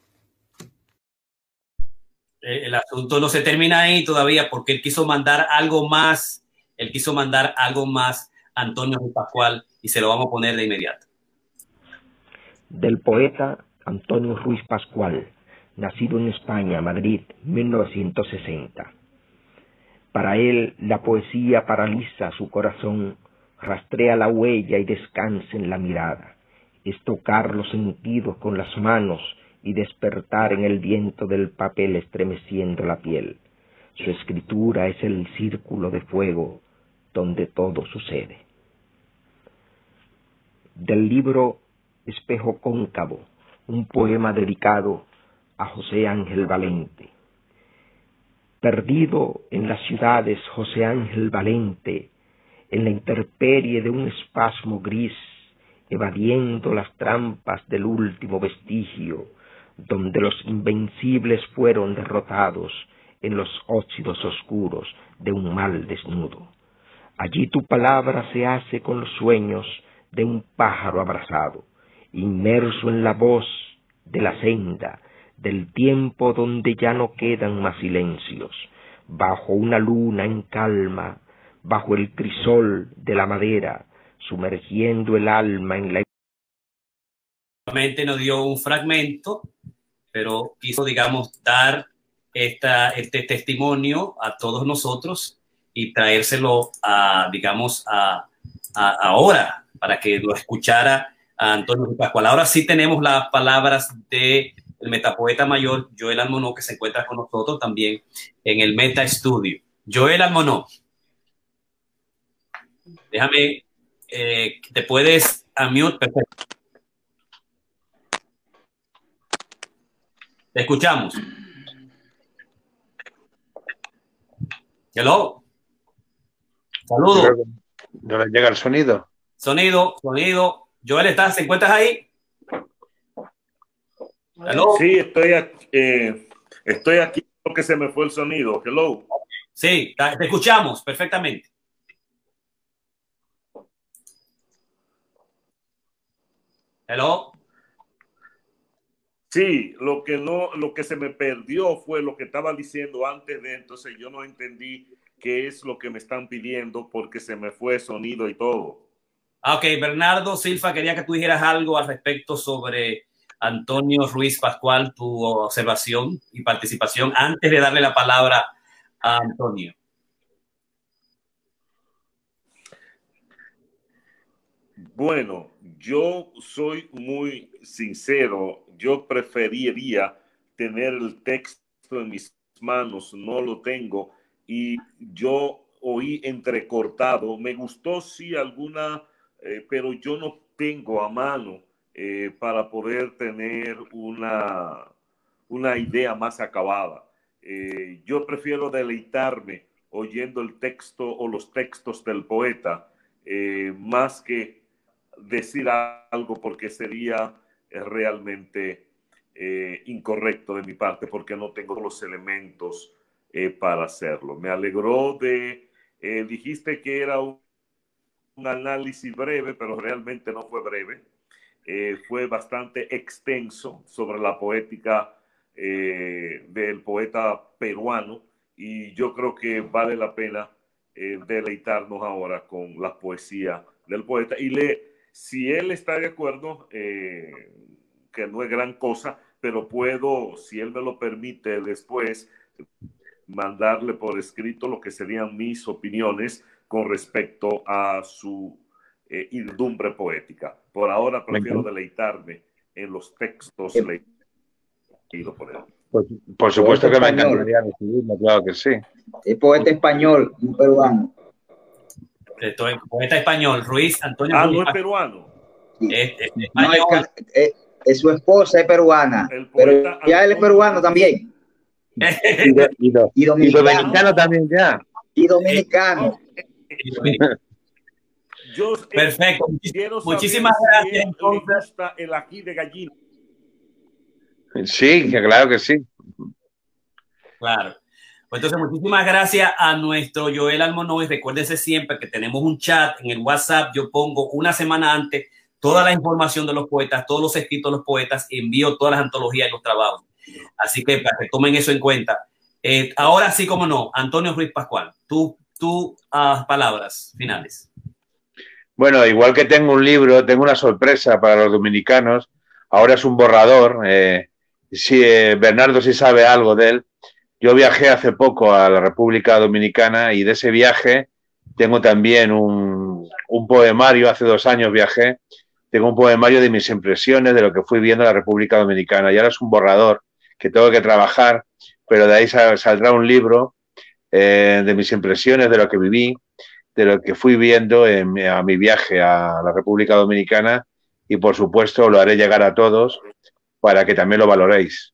Eh, el asunto no se termina ahí todavía porque él quiso mandar algo más él quiso mandar algo más a Antonio Pascual y se lo vamos a poner de inmediato. Del poeta Antonio Ruiz Pascual, nacido en España, Madrid, 1960. Para él la poesía paraliza su corazón, rastrea la huella y descansa en la mirada. Es tocar los sentidos con las manos y despertar en el viento del papel estremeciendo la piel. Su escritura es el círculo de fuego donde todo sucede. Del libro Espejo Cóncavo, un poema dedicado a José Ángel Valente. Perdido en las ciudades José Ángel Valente, en la intemperie de un espasmo gris, evadiendo las trampas del último vestigio, donde los invencibles fueron derrotados en los óxidos oscuros de un mal desnudo. Allí tu palabra se hace con los sueños de un pájaro abrazado, inmerso en la voz de la senda, del tiempo donde ya no quedan más silencios, bajo una luna en calma, bajo el crisol de la madera, sumergiendo el alma en la... Nos dio un fragmento, pero quiso, digamos, dar esta, este testimonio a todos nosotros y traérselo a, digamos, a, ahora, para que lo escuchara a Antonio Pascual. Ahora sí tenemos las palabras de el metapoeta mayor Joel Almonó, que se encuentra con nosotros también en el Meta Studio. Joel Almonó, déjame, eh, te puedes unmute, perfecto. Te escuchamos. Hello. Saludos. ¿No le llega el sonido? Sonido, sonido. Joel, ¿estás? ¿Se encuentras ahí? Hello. Sí, estoy aquí, eh, estoy aquí porque se me fue el sonido. Hello. Sí, te escuchamos perfectamente. Hello. Sí, lo que no, lo que se me perdió fue lo que estaba diciendo antes de, entonces yo no entendí qué es lo que me están pidiendo porque se me fue sonido y todo. Ah, ok, Bernardo Silva, quería que tú dijeras algo al respecto sobre Antonio Ruiz Pascual, tu observación y participación, antes de darle la palabra a Antonio. Bueno, yo soy muy sincero, yo preferiría tener el texto en mis manos, no lo tengo y yo oí entrecortado. Me gustó sí alguna, eh, pero yo no tengo a mano eh, para poder tener una, una idea más acabada. eh, yo prefiero deleitarme oyendo el texto o los textos del poeta más que decir algo porque sería realmente incorrecto de mi parte porque no tengo los elementos para hacerlo. Me alegró de, dijiste que era un, un análisis breve, pero realmente no fue breve eh, fue bastante extenso sobre la poética eh, del poeta peruano y yo creo que vale la pena eh, deleitarnos ahora con la poesía del poeta y le, si él está de acuerdo, que no es gran cosa, pero puedo, si él me lo permite después, mandarle por escrito lo que serían mis opiniones con respecto a su eh, indumbre poética. Por ahora prefiero deleitarme en los textos leídos por él. Pues, por supuesto que me encantaría recibirlo, claro que sí. Es poeta español, un peruano. Poeta español, Ruiz Antonio. Ah, no es peruano. Es, es, su esposa es peruana, pero ya él es peruano también. *laughs* y, y, dominicano también ya. Y dominicano. *laughs* Perfecto. Muchísimas gracias. el aquí de gallina. Sí, claro que sí. Claro. Entonces, muchísimas gracias a nuestro Joel Almonoves. Recuérdense siempre que tenemos un chat en el WhatsApp. Yo pongo una semana antes toda la información de los poetas, todos los escritos de los poetas, envío todas las antologías y los trabajos. Así que para que tomen eso en cuenta. Eh, ahora sí, como no, Antonio Ruiz Pascual, tú, tú, uh, palabras finales. Bueno, igual que tengo un libro, tengo una sorpresa para los dominicanos. Ahora es un borrador. Eh, si eh, Bernardo sí sabe algo de él. Yo viajé hace poco a la República Dominicana y de ese viaje tengo también un, un poemario. Hace dos años viajé. Tengo un poemario de mis impresiones de lo que fui viendo en la República Dominicana. Y ahora es un borrador que tengo que trabajar, pero de ahí saldrá un libro eh, de mis impresiones de lo que viví de lo que fui viendo en, a mi viaje a la República Dominicana y por supuesto lo haré llegar a todos para que también lo valoréis.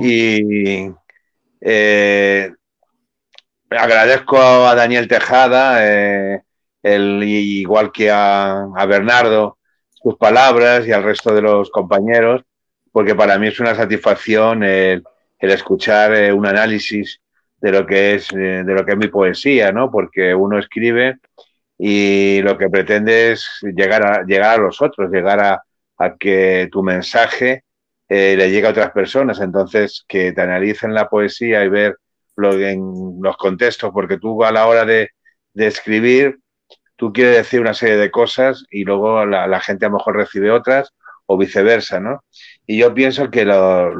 Y eh, agradezco a Daniel Tejada, eh, el, igual que a, a, Bernardo, sus palabras y al resto de los compañeros, porque para mí es una satisfacción el escuchar eh, un análisis de lo que es de lo que es mi poesía, ¿no? Porque uno escribe y lo que pretende es llegar a llegar a los otros, llegar a, que tu mensaje eh, le llegue a otras personas. Entonces, que te analicen la poesía y ver lo, en los contextos, porque tú a la hora de, escribir, tú quieres decir una serie de cosas y luego la, la gente a lo mejor recibe otras o viceversa, ¿no? Y yo pienso que los,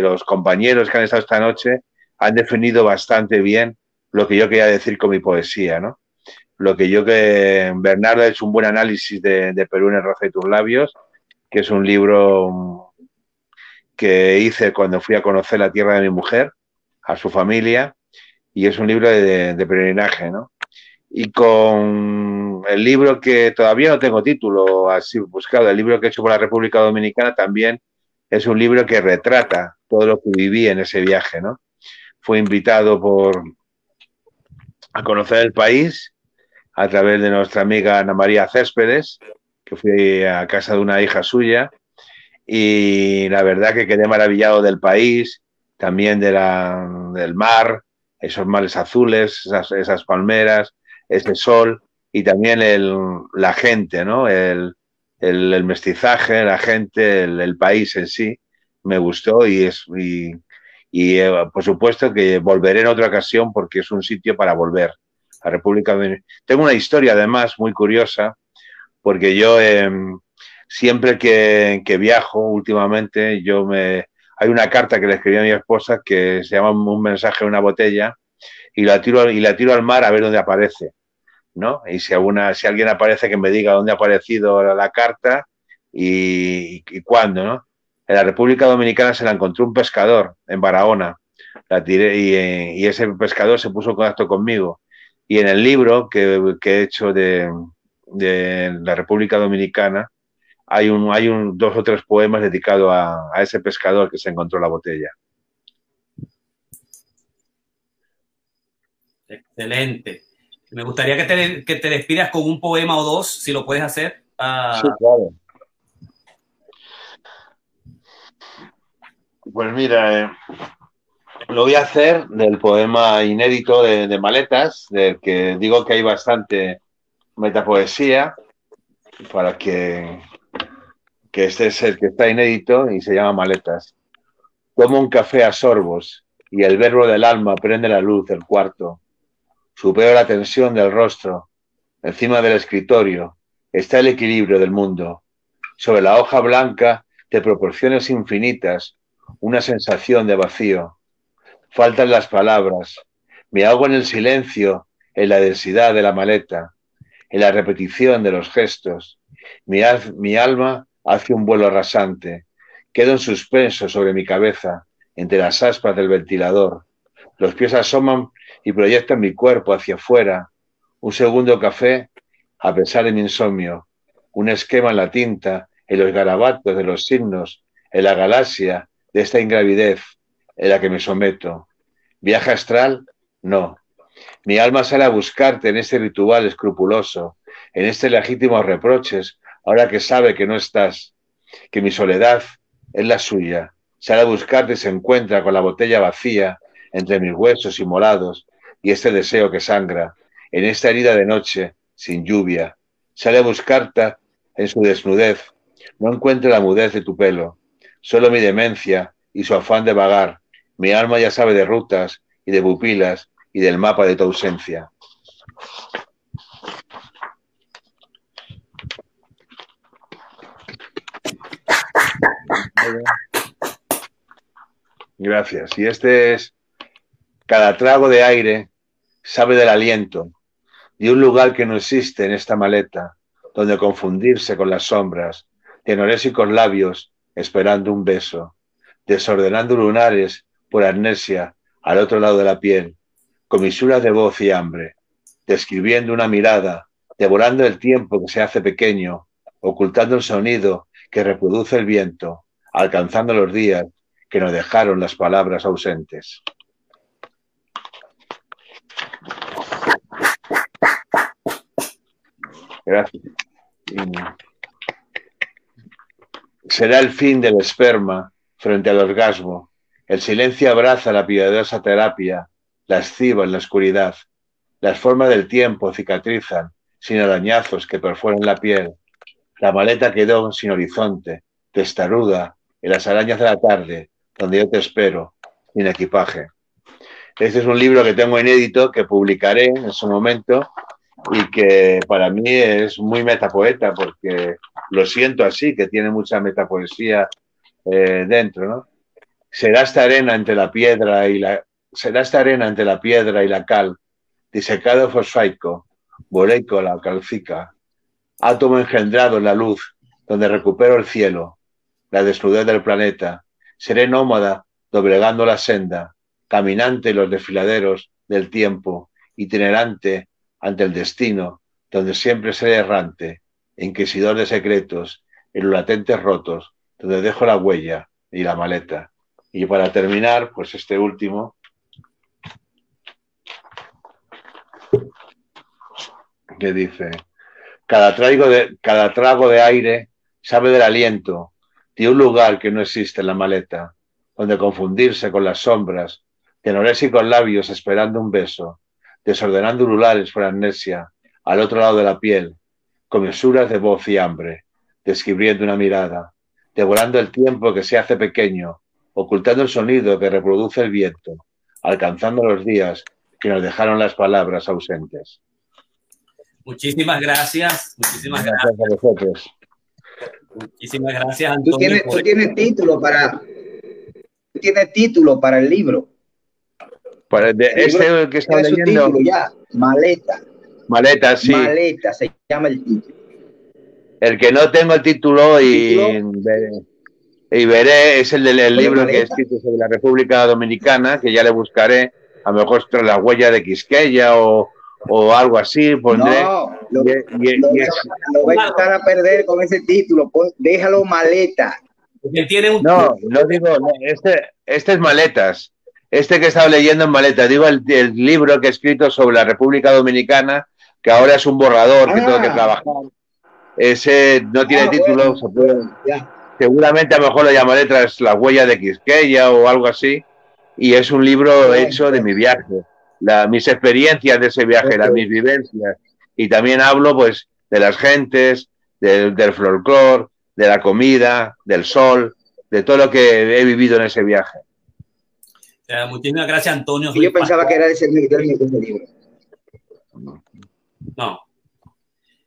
los, compañeros que han estado esta noche han definido bastante bien lo que yo quería decir con mi poesía, ¿no? Lo que yo que Bernardo ha hecho un buen análisis de, de Perú en el roce de tus labios, que es un libro que hice cuando fui a conocer la tierra de mi mujer, a su familia, y es un libro de, de peregrinaje, ¿no? Y con el libro que todavía no tengo título así buscado, el libro que he hecho por la República Dominicana también es un libro que retrata todo lo que viví en ese viaje, ¿no? Fui invitado por a conocer el país a través de nuestra amiga Ana María Céspedes, que fui a casa de una hija suya, y la verdad que quedé maravillado del país, también de la, del mar, esos mares azules, esas, esas palmeras, ese sol, y también el, la gente, ¿no? El, el, mestizaje, la gente, el, país en sí, me gustó y es y, y eh, por supuesto que volveré en otra ocasión porque es un sitio para volver a República Dominicana. Tengo una historia además muy curiosa porque yo eh, siempre que, que, viajo últimamente yo me hay una carta que le escribí a mi esposa que se llama un mensaje en una botella y la tiro y la tiro al mar a ver dónde aparece ¿no? Y si, alguna, si alguien aparece que me diga dónde ha aparecido la, carta y, cuándo, ¿no? En la República Dominicana se la encontró un pescador en Barahona la tiré, y, ese pescador se puso en contacto conmigo. Y en el libro que he hecho de, de, la República Dominicana hay, un, hay un, dos o tres poemas dedicados a, a ese pescador que se encontró la botella. Excelente. Me gustaría que te, que te, despidas con un poema o dos, si lo puedes hacer. Uh... Sí, claro. Pues mira, eh, lo voy a hacer del poema inédito de, de, Maletas, del que digo que hay bastante metapoesía, para que, que este es el que está inédito y se llama Maletas. Tomo un café a sorbos y el verbo del alma prende la luz del cuarto. Supero la tensión del rostro. Encima del escritorio está el equilibrio del mundo. Sobre la hoja blanca, de proporciones infinitas, una sensación de vacío. Faltan las palabras. Me ahogo en el silencio, en la densidad de la maleta, en la repetición de los gestos. Mi, alma hace un vuelo rasante. Quedo en suspenso sobre mi cabeza, entre las aspas del ventilador. Los pies asoman y proyectan mi cuerpo hacia afuera. Un segundo café, a pesar de mi insomnio. Un esquema en la tinta, en los garabatos de los signos, en la galaxia de esta ingravidez en la que me someto. ¿Viaje astral? No. Mi alma sale a buscarte en este ritual escrupuloso, en este legítimo reproches, ahora que sabe que no estás, que mi soledad es la suya. Sale a buscarte y se encuentra con la botella vacía entre mis huesos inmolados y este deseo que sangra, en esta herida de noche, sin lluvia. Sale a buscarte en su desnudez. No encuentra la mudez de tu pelo, solo mi demencia y su afán de vagar. Mi alma ya sabe de rutas y de pupilas y del mapa de tu ausencia. Gracias. Y este es, cada trago de aire sabe del aliento de un lugar que no existe en esta maleta, donde confundirse con las sombras, tenorésicos labios esperando un beso, desordenando lunares por amnesia al otro lado de la piel, comisuras de voz y hambre, describiendo una mirada, devorando el tiempo que se hace pequeño, ocultando el sonido que reproduce el viento, alcanzando los días que nos dejaron las palabras ausentes. Gracias. Será el fin del esperma frente al orgasmo. El silencio abraza la piadosa terapia, la esciba en la oscuridad. Las formas del tiempo cicatrizan sin arañazos que perforen la piel. La maleta quedó sin horizonte, testaruda, en las arañas de la tarde, donde yo te espero, sin equipaje. Este es un libro que tengo inédito, que publicaré en su momento y que para mí es muy metapoeta, porque lo siento así, que tiene mucha metapoesía eh, dentro, ¿no? Será esta arena entre la piedra y la será esta arena entre la piedra y la cal, disecado fosfaico, boleico la calcica, átomo engendrado en la luz, donde recupero el cielo, la desnudez del planeta, seré nómada doblegando la senda, caminante en los desfiladeros del tiempo, itinerante ante el destino, donde siempre seré errante, inquisidor de secretos, en los latentes rotos, donde dejo la huella y la maleta. Y para terminar, pues este último, que dice, cada, traigo de, cada trago de aire sabe del aliento de un lugar que no existe en la maleta, donde confundirse con las sombras, tenorésicos labios esperando un beso, desordenando urulares por amnesia, al otro lado de la piel, comisuras de voz y hambre, describiendo una mirada, devorando el tiempo que se hace pequeño, ocultando el sonido que reproduce el viento, alcanzando los días que nos dejaron las palabras ausentes. Muchísimas gracias. Muchísimas gracias. gracias a vosotros. Muchísimas gracias, Antonio. ¿Tú tienes, tú tienes título para tienes título para el libro. Para de, El este libro que está leyendo. título ya, Maleta. Maleta, sí. Maleta se llama el título. El que no tengo el título y, ¿Título? veré- y veré es el del el libro que he escrito sobre la República Dominicana, que ya le buscaré. A lo mejor tras la huella de Quisqueya o, o algo así. Pondré. No, lo, voy a echar a perder con ese título. déjalo maleta. tiene un... No, no digo, este, este es maletas. Este que he estado leyendo en maleta, digo el, libro que he escrito sobre la República Dominicana, que ahora es un borrador que tengo que ah. trabajar. Ese no tiene ah, título, seguramente a lo mejor lo llamaré tras la huella de Quisqueya o algo así, y es un libro hecho de mi viaje, la, mis experiencias de ese viaje, las mis vivencias, y también hablo pues de las gentes, del, del folclore, de la comida, del sol, de todo lo que he vivido en ese viaje. muchísimas gracias, Antonio. yo pensaba que era de ese libro. No.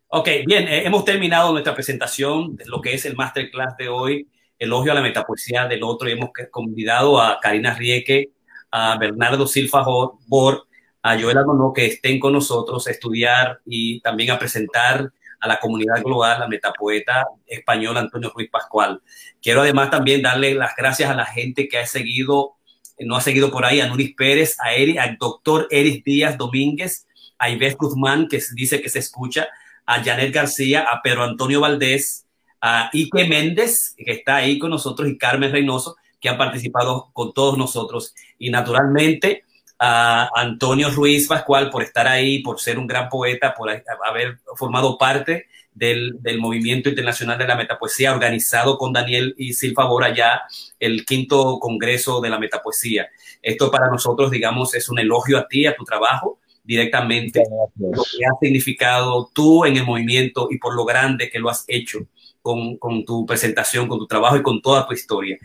Ok, bien, eh, hemos terminado nuestra presentación de lo que es el masterclass de hoy, elogio a la metapoesía del otro, y hemos convidado a Karina Rieke, a Bernardo Silva Bor, a Joel Agonó, que estén con nosotros a estudiar y también a presentar a la comunidad global, la metapoeta español Antonio Ruiz Pascual. Quiero además también darle las gracias a la gente que ha seguido, no ha seguido por ahí, a Nuris Pérez, a Eri, al doctor Eris Díaz Domínguez, a Ives Guzmán, que dice que se escucha, a Janet García, a Pedro Antonio Valdés, a Ike Méndez, que está ahí con nosotros, y Carmen Reynoso, que han participado con todos nosotros. Y naturalmente a Antonio Ruiz Pascual por estar ahí, por ser un gran poeta, por haber formado parte del, movimiento internacional de la metapoesía, organizado con Daniel y Silva Bora ya el quinto congreso de la metapoesía. Esto para nosotros, digamos, es un elogio a ti, a tu trabajo, directamente, lo que ha significado tú en el movimiento y por lo grande que lo has hecho con, tu presentación, con tu trabajo y con toda tu historia.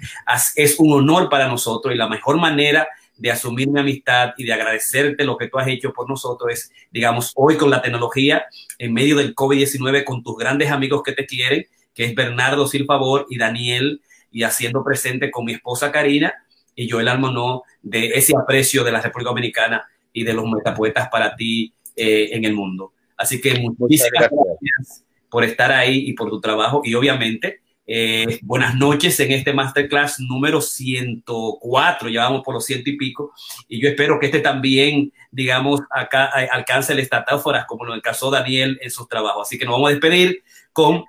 es un honor para nosotros y la mejor manera de asumir mi amistad y de agradecerte lo que tú has hecho por nosotros es, digamos, hoy con la tecnología, en medio del COVID-19, con tus grandes amigos que te quieren, que es Bernardo Silfavor y Daniel, y haciendo presente con mi esposa Karina y Joel Almonó de ese aprecio de la República Dominicana y de los metapoetas para ti eh, en el mundo. Así que muchísimas gracias. Por estar ahí y por tu trabajo y obviamente eh, buenas noches en este masterclass número 104, ya vamos por los ciento y pico, y yo espero que este también, digamos, acá eh, alcance el estatáforas como lo alcanzó Daniel en sus trabajos. Así que nos vamos a despedir con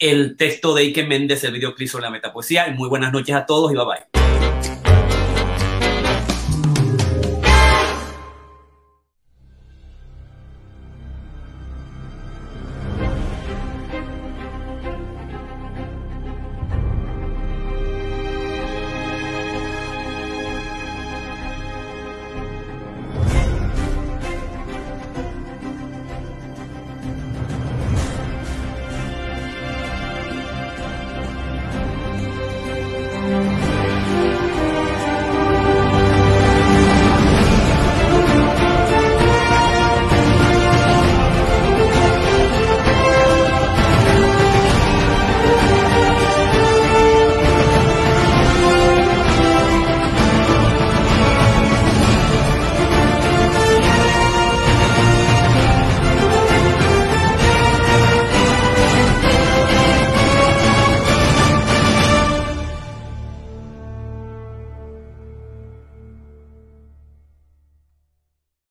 el texto de Ike Méndez, el videoclip sobre la metapoesía. Muy buenas noches a todos y bye bye.